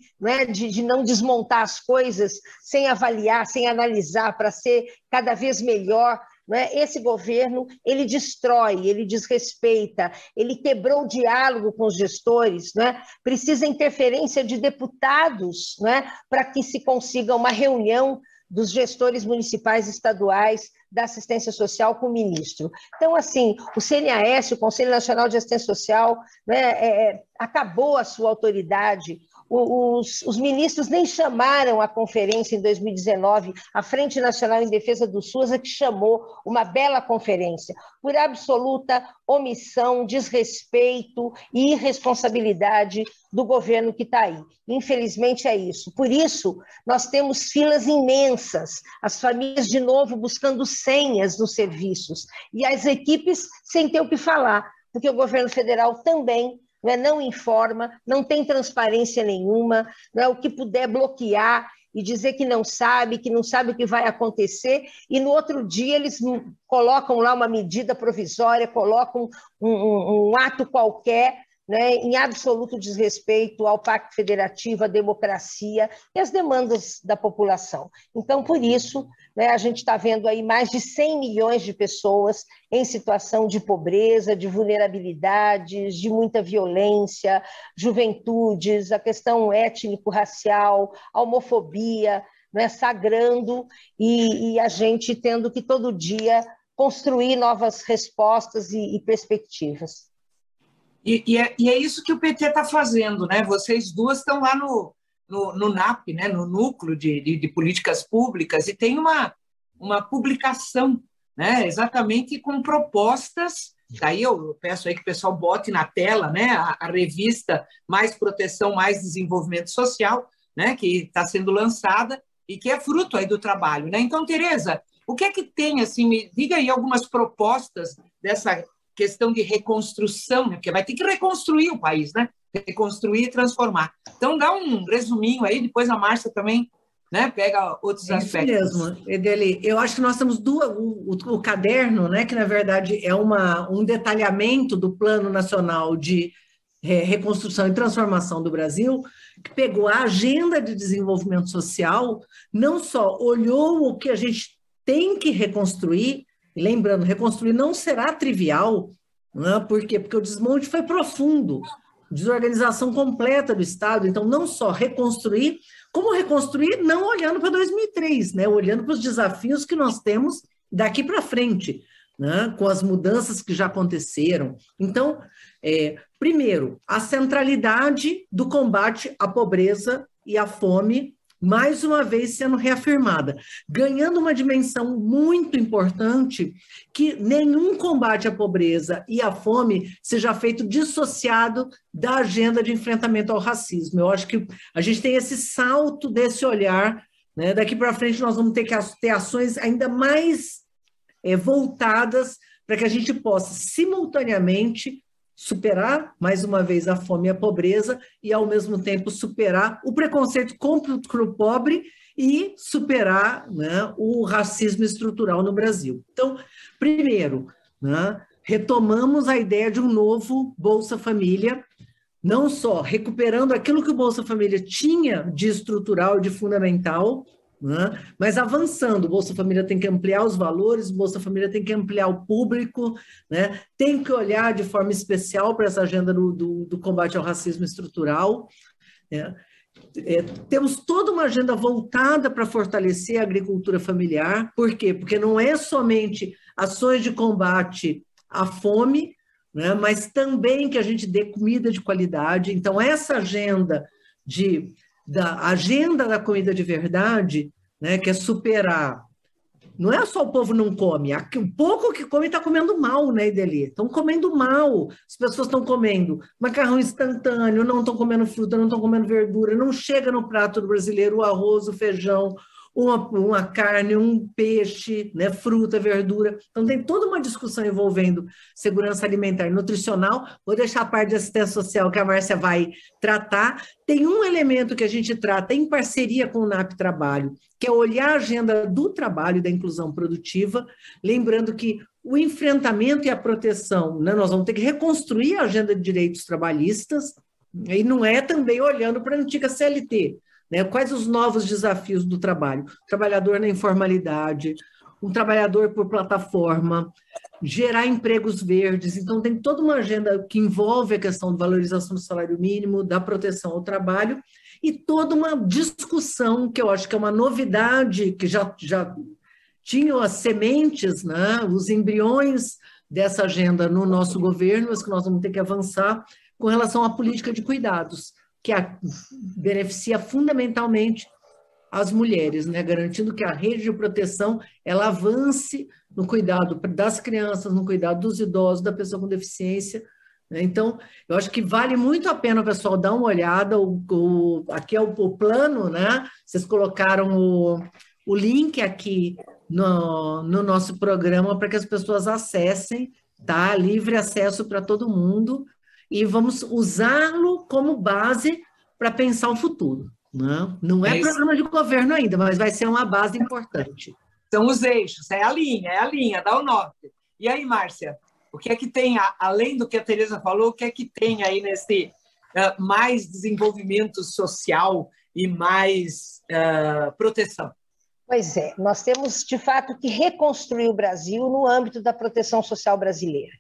de, de não desmontar as coisas sem avaliar, sem analisar, para ser cada vez melhor. Né? Esse governo ele destrói, ele desrespeita, ele quebrou o diálogo com os gestores, né? precisa interferência de deputados né? para que se consiga uma reunião dos gestores municipais e estaduais da assistência social com o ministro. Então, assim, o CNAS, o Conselho Nacional de Assistência Social, né, é, é acabou a sua autoridade, os, os, ministros nem chamaram a conferência em 2019, a Frente Nacional em Defesa do SUS é que chamou uma bela conferência, por absoluta omissão, desrespeito e irresponsabilidade do governo que está aí. Infelizmente é isso. Por isso, nós temos filas imensas, as famílias, de novo, buscando senhas nos serviços, e as equipes sem ter o que falar, porque o governo federal também né, não informa, não tem transparência nenhuma, né, o que puder bloquear e dizer que não sabe, que não sabe o que vai acontecer, e no outro dia eles colocam lá uma medida provisória, colocam um, um, um ato qualquer né, em absoluto desrespeito ao Pacto Federativo, à democracia e às demandas da população. Então, por isso, né, a gente está vendo aí mais de 100 milhões de pessoas em situação de pobreza, de vulnerabilidades, de muita violência, juventudes, a questão étnico-racial, a homofobia, né, sagrando e, e, a gente tendo que todo dia construir novas respostas e, e perspectivas. E, e, é, e, é, isso que o PT está fazendo, né? Vocês duas estão lá no, no, no NAP, né? no Núcleo de, de, de, Políticas Públicas, e tem uma, uma publicação né? exatamente com propostas. Daí eu peço aí que o pessoal bote na tela né? a, a revista Mais Proteção, Mais Desenvolvimento Social, né? que está sendo lançada e que é fruto aí do trabalho. Né? Então, Tereza, o que é que tem, assim, me diga aí algumas propostas dessa questão de reconstrução, né? porque vai ter que reconstruir o país, né? Reconstruir e transformar. Então, dá um resuminho aí, depois a Márcia também né, pega outros é aspectos. Isso mesmo, Edeli. Eu acho que nós temos duas, o, o, o, caderno, né, que na verdade é uma, um detalhamento do Plano Nacional de é, Reconstrução e Transformação do Brasil, que pegou a agenda de desenvolvimento social, não só olhou o que a gente tem que reconstruir, lembrando, reconstruir não será trivial, né? por quê? Porque o desmonte foi profundo, desorganização completa do Estado, então não só reconstruir, como reconstruir não olhando para 2003, né? olhando para os desafios que nós temos daqui para frente, né? com as mudanças que já aconteceram. Então, é, primeiro, a centralidade do combate à pobreza e à fome mais uma vez sendo reafirmada, ganhando uma dimensão muito importante que nenhum combate à pobreza e à fome seja feito dissociado da agenda de enfrentamento ao racismo. Eu acho que a gente tem esse salto desse olhar, né? daqui para frente nós vamos ter que ter ações ainda mais é, voltadas para que a gente possa simultaneamente superar, mais uma vez, a fome e a pobreza e, ao mesmo tempo, superar o preconceito contra o pobre e superar né, o racismo estrutural no Brasil. Então, primeiro, né, retomamos a ideia de um novo Bolsa Família, não só recuperando aquilo que o Bolsa Família tinha de estrutural, de fundamental, né? mas avançando. Bolsa Família tem que ampliar os valores, Bolsa Família tem que ampliar o público, né? tem que olhar de forma especial para essa agenda do, do, do, combate ao racismo estrutural. Né? É, temos toda uma agenda voltada para fortalecer a agricultura familiar. Por quê? Porque não é somente ações de combate à fome, né, mas também que a gente dê comida de qualidade. Então, essa agenda de da agenda da comida de verdade, né, que é superar. Não é só o povo não come, o pouco que come está comendo mal, né, Ideli? Estão comendo mal. As pessoas estão comendo macarrão instantâneo, não estão comendo fruta, não estão comendo verdura, não chega no prato do brasileiro o arroz, o feijão, uma, uma carne, um peixe, né, fruta, verdura. Então, tem toda uma discussão envolvendo segurança alimentar e nutricional. Vou deixar a parte de assistência social que a Márcia vai tratar. Tem um elemento que a gente trata em parceria com o NAP Trabalho, que é olhar a agenda do trabalho e da inclusão produtiva, lembrando que o enfrentamento e a proteção, né, nós vamos ter que reconstruir a agenda de direitos trabalhistas, e não é também olhando para a antiga CLT, né? Quais os novos desafios do trabalho? Trabalhador na informalidade, um trabalhador por plataforma, gerar empregos verdes. Então, tem toda uma agenda que envolve a questão da valorização do salário mínimo, da proteção ao trabalho, e toda uma discussão que eu acho que é uma novidade, que já, já tinham as sementes, né, os embriões dessa agenda no nosso governo, mas que nós vamos ter que avançar com relação à política de cuidados que a, beneficia fundamentalmente as mulheres, né? garantindo que a rede de proteção ela avance no cuidado das crianças, no cuidado dos idosos, da pessoa com deficiência. Né? Então, eu acho que vale muito a pena pessoal dar uma olhada. O, o aqui é o, o, plano, né? Vocês colocaram o, o link aqui no, no nosso programa para que as pessoas acessem, tá? Livre acesso para todo mundo e vamos usá-lo como base para pensar o futuro. Né? Não é, é programa de governo ainda, mas vai ser uma base importante. São os eixos, é a linha, é a linha, dá o norte. E aí, Márcia, o que é que tem, além do que a Tereza falou, o que é que tem aí nesse uh, mais desenvolvimento social e mais uh, proteção? Pois é, nós temos de fato que reconstruir o Brasil no âmbito da proteção social brasileira.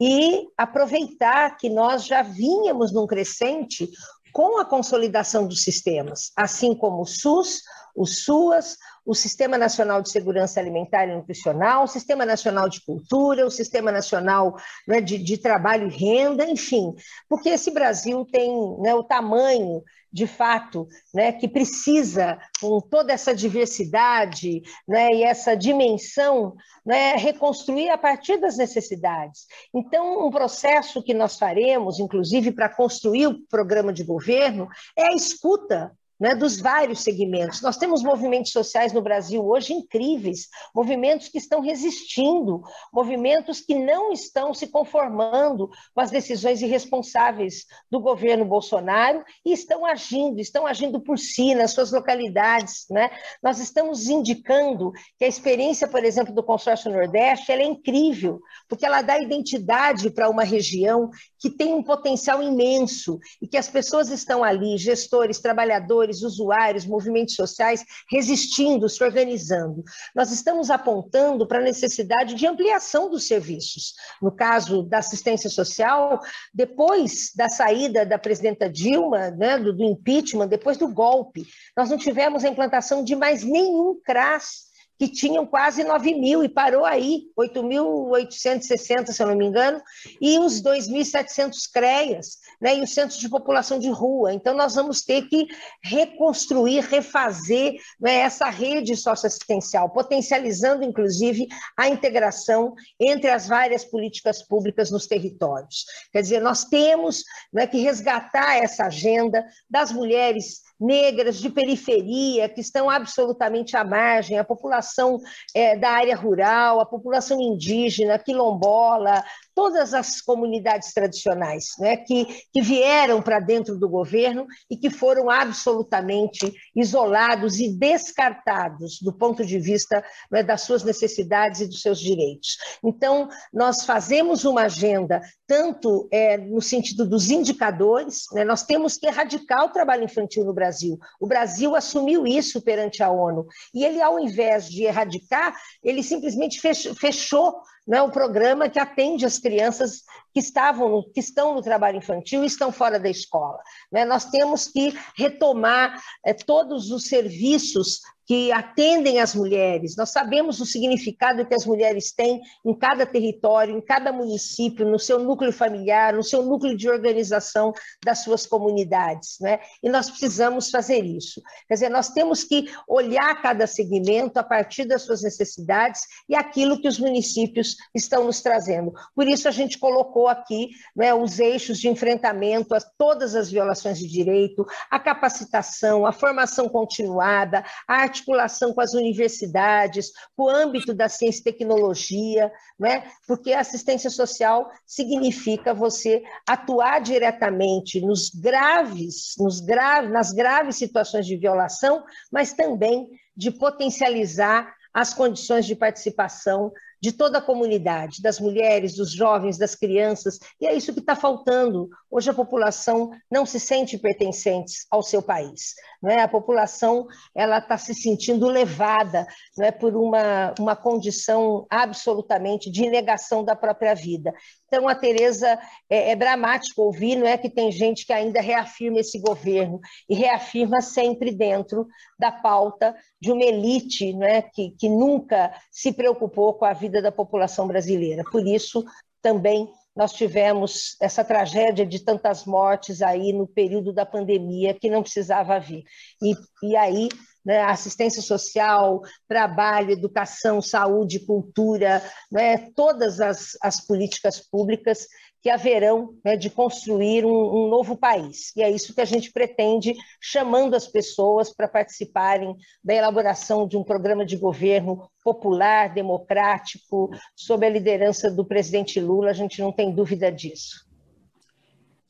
E aproveitar que nós já vínhamos num crescente com a consolidação dos sistemas, assim como o SUS, o SUAS, o Sistema Nacional de Segurança Alimentar e Nutricional, o Sistema Nacional de Cultura, o Sistema Nacional né, de, de, Trabalho e Renda, enfim, porque esse Brasil tem né, o tamanho de fato, né, que precisa, com toda essa diversidade né, e essa dimensão, né, reconstruir a partir das necessidades. Então, um processo que nós faremos, inclusive para construir o programa de governo, é a escuta né, dos vários segmentos. Nós temos movimentos sociais no Brasil hoje incríveis, movimentos que estão resistindo, movimentos que não estão se conformando com as decisões irresponsáveis do governo Bolsonaro e estão agindo, estão agindo por si, nas suas localidades. Né? Nós estamos indicando que a experiência, por exemplo, do Consórcio Nordeste é incrível, porque ela dá identidade para uma região que tem um potencial imenso e que as pessoas estão ali, gestores, trabalhadores, usuários, movimentos sociais resistindo, se organizando. Nós estamos apontando para a necessidade de ampliação dos serviços. No caso da assistência social, depois da saída da presidenta Dilma, né, do, do impeachment, depois do golpe, nós não tivemos a implantação de mais nenhum CRAS que tinham quase 9 mil e parou aí, 8.860, se eu não me engano, e os 2.700 CREAS, né, e os centros de população de rua. Então, nós vamos ter que reconstruir, refazer né, essa rede socioassistencial, potencializando, inclusive, a integração entre as várias políticas públicas nos territórios. Quer dizer, nós temos né, que resgatar essa agenda das mulheres negras de periferia, que estão absolutamente à margem, a população é, da área rural, a população indígena, quilombola, todas as comunidades tradicionais, né, que, que vieram para dentro do governo e que foram absolutamente isolados e descartados do ponto de vista né, das suas necessidades e dos seus direitos. Então, nós fazemos uma agenda tanto é, no sentido dos indicadores, né, nós temos que erradicar o trabalho infantil no Brasil. O Brasil assumiu isso perante a ONU e ele, ao invés de erradicar, ele simplesmente fechou, fechou né, o programa que atende as crianças que estavam que estão no trabalho infantil e estão fora da escola. Né? Nós temos que retomar é, todos os serviços que atendem as mulheres. Nós sabemos o significado que as mulheres têm em cada território, em cada município, no seu núcleo familiar, no seu núcleo de organização das suas comunidades, né? E nós precisamos fazer isso. Quer dizer, nós temos que olhar cada segmento a partir das suas necessidades e aquilo que os municípios estão nos trazendo. Por isso a gente colocou aqui né, os eixos de enfrentamento a todas as violações de direito, a capacitação, a formação continuada, a articulação com as universidades, com o âmbito da ciência e tecnologia, né? porque assistência social significa você atuar diretamente nos graves, nos graves, nas graves situações de violação, mas também de potencializar as condições de participação de toda a comunidade, das mulheres, dos jovens, das crianças, e é isso que está faltando. Hoje a população não se sente pertencente ao seu país. Né? A população ela está se sentindo levada né, por uma, uma condição absolutamente de negação da própria vida. Então, a Tereza, é, é, dramático ouvir, não é que tem gente que ainda reafirma esse governo, e reafirma sempre dentro da pauta de uma elite não é, que, que nunca se preocupou com a vida da população brasileira. Por isso, também nós tivemos essa tragédia de tantas mortes aí no período da pandemia que não precisava vir. E, e aí né, assistência social, trabalho, educação, saúde, cultura, né, todas as, as políticas públicas que haverão né, de construir um, um, novo país. E é isso que a gente pretende, chamando as pessoas para participarem da elaboração de um programa de governo popular, democrático, sob a liderança do presidente Lula, a gente não tem dúvida disso.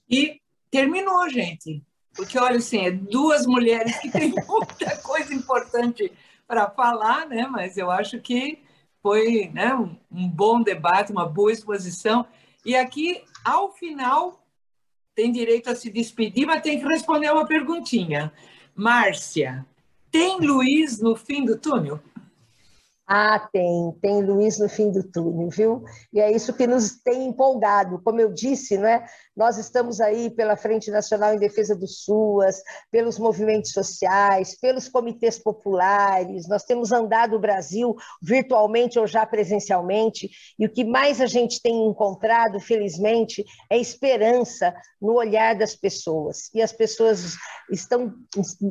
E terminou, gente. Porque, olha, assim, é duas mulheres que têm muita coisa importante para falar, né? Mas eu acho que foi né, um bom debate, uma boa exposição. E aqui, ao final, tem direito a se despedir, mas tem que responder uma perguntinha. Márcia, tem Luiz no fim do túnel? Ah, tem, tem Luiz no fim do túnel, viu? E é isso que nos tem empolgado. Como eu disse, né, nós estamos aí pela Frente Nacional em Defesa do SUAS, pelos movimentos sociais, pelos comitês populares, nós temos andado o Brasil virtualmente ou já presencialmente, e o que mais a gente tem encontrado, felizmente, é esperança no olhar das pessoas. E as pessoas estão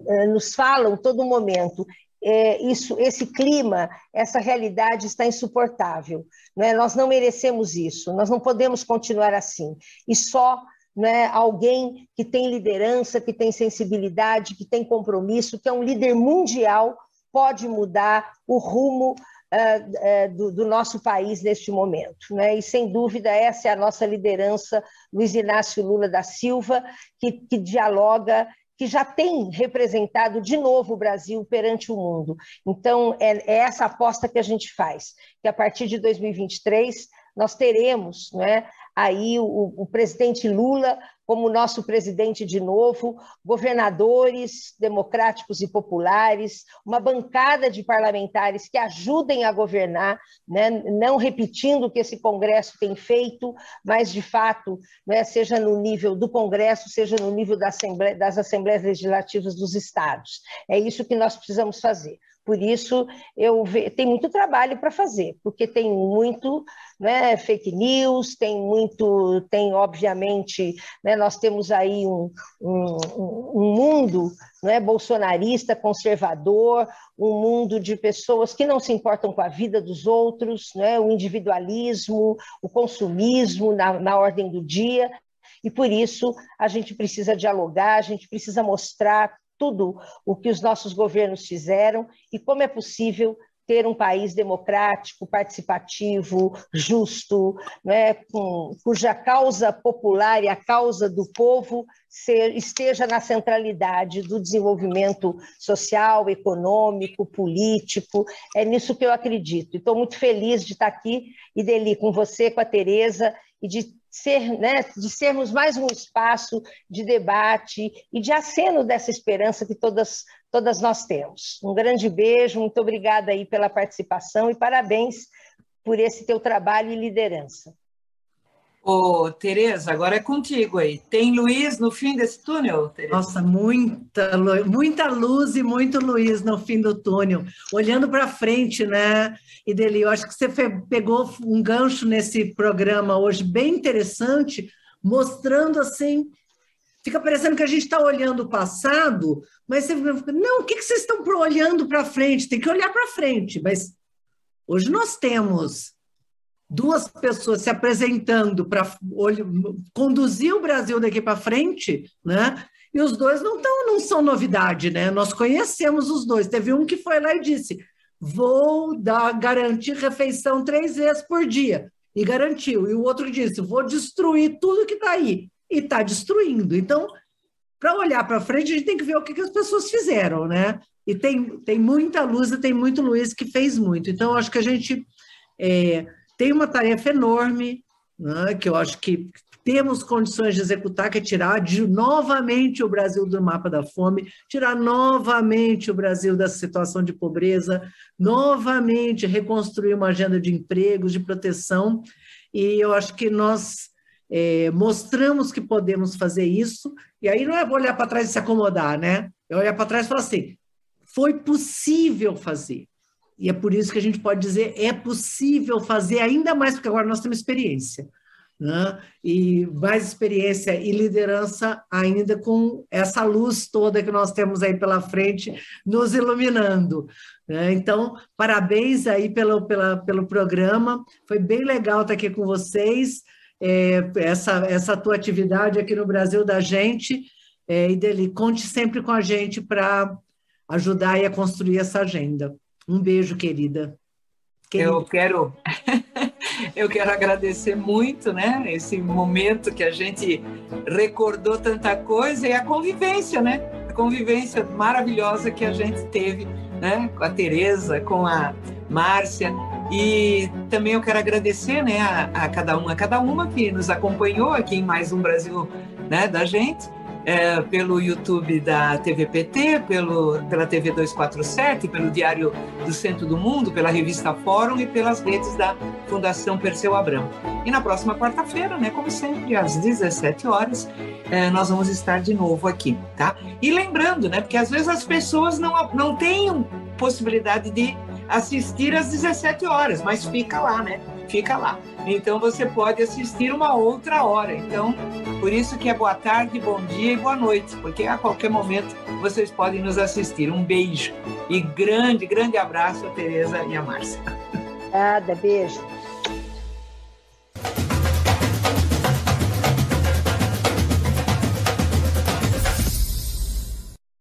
eh, nos falam todo momento é, isso, esse clima, essa realidade está insuportável. Né? Nós não merecemos isso, nós não podemos continuar assim. E só né, alguém que tem liderança, que tem sensibilidade, que tem compromisso, que é um líder mundial, pode mudar o rumo uh, uh, do, do, nosso país neste momento. Né? E, sem dúvida, essa é a nossa liderança, Luiz Inácio Lula da Silva, que, que dialoga que já tem representado de novo o Brasil perante o mundo. Então, é, é essa aposta que a gente faz, que a partir de 2023 nós teremos né, aí o, o, presidente Lula como nosso presidente de novo, governadores democráticos e populares, uma bancada de parlamentares que ajudem a governar, né, não repetindo o que esse Congresso tem feito, mas de fato, né, seja no nível do Congresso, seja no nível da Assembleia, das Assembleias Legislativas dos Estados. É isso que nós precisamos fazer. Por isso, eu ve... tem muito trabalho para fazer, porque tem muito né, fake news, tem muito, tem obviamente, né, nós temos aí um, um, um mundo né, bolsonarista, conservador, um mundo de pessoas que não se importam com a vida dos outros, né, o individualismo, o consumismo na, na ordem do dia, e por isso a gente precisa dialogar, a gente precisa mostrar tudo o que os nossos governos fizeram e como é possível ter um país democrático, participativo, justo, né, com, cuja causa popular e a causa do povo ser, esteja na centralidade do desenvolvimento social, econômico, político. É nisso que eu acredito. Estou muito feliz de estar aqui, e Deli, com você, com a Tereza, e de ser, né, de sermos mais um espaço de debate e de aceno dessa esperança que todas, todas nós temos. Um grande beijo, muito obrigada aí pela participação e parabéns por esse teu trabalho e liderança. Ô, Tereza, agora é contigo aí. Tem Luiz no fim desse túnel, Tereza? Nossa, muita, muita luz e muito Luiz no fim do túnel. Olhando para frente, né? Dele, eu acho que você pegou um gancho nesse programa hoje bem interessante, mostrando assim. Fica parecendo que a gente está olhando o passado, mas você fica, não, o que, que vocês estão olhando para frente? Tem que olhar para frente. Mas hoje nós temos duas pessoas se apresentando para conduzir o Brasil daqui para frente, né? E os dois não, tão, não são novidade, né? Nós conhecemos os dois. Teve um que foi lá e disse: vou dar, garantir refeição três vezes por dia. E garantiu. E o outro disse: vou destruir tudo que está aí. E está destruindo. Então, para olhar para frente, a gente tem que ver o que, que as pessoas fizeram, né? E tem, tem muita luz e tem muito Luiz que fez muito. Então, acho que a gente. É, tem uma tarefa enorme, né, que eu acho que temos condições de executar, que é tirar de, novamente o Brasil do mapa da fome, tirar novamente o Brasil da situação de pobreza, novamente reconstruir uma agenda de empregos, de proteção, e eu acho que nós é, mostramos que podemos fazer isso, e aí não é olhar para trás e se acomodar, né? É olhar para trás e falar assim, foi possível fazer. E é por isso que a gente pode dizer é possível fazer ainda mais, porque agora nós temos experiência. Né? E mais experiência e liderança ainda com essa luz toda que nós temos aí pela frente, nos iluminando. Né? Então, parabéns aí pelo, pela, pelo programa, foi bem legal estar aqui com vocês, é, essa, essa tua atividade aqui no Brasil da gente, é, e dele, conte sempre com a gente para ajudar a construir essa agenda. Um beijo, querida. querida. Eu quero eu quero agradecer muito, né, esse momento que a gente recordou tanta coisa e a convivência, né? A convivência maravilhosa que a gente teve, né, com a Tereza, com a Márcia. E também eu quero agradecer, né, a, a cada uma, a cada uma que nos acompanhou aqui em mais um Brasil, né, da gente é, pelo YouTube da TVPT, pelo, pela TV 247, pelo Diário do Centro do Mundo, pela revista Fórum e pelas redes da Fundação Perseu Abrão. E na próxima quarta-feira, né, como sempre, às 17 horas, é, nós vamos estar de novo aqui, tá? E lembrando, né, porque às vezes as pessoas não, não têm possibilidade de assistir às 17 horas, mas fica lá, né? Fica lá. Então você pode assistir uma outra hora. Então, por isso que é boa tarde, bom dia e boa noite, porque a qualquer momento vocês podem nos assistir. Um beijo e grande, grande abraço a Tereza e a Márcia. Nada, beijo.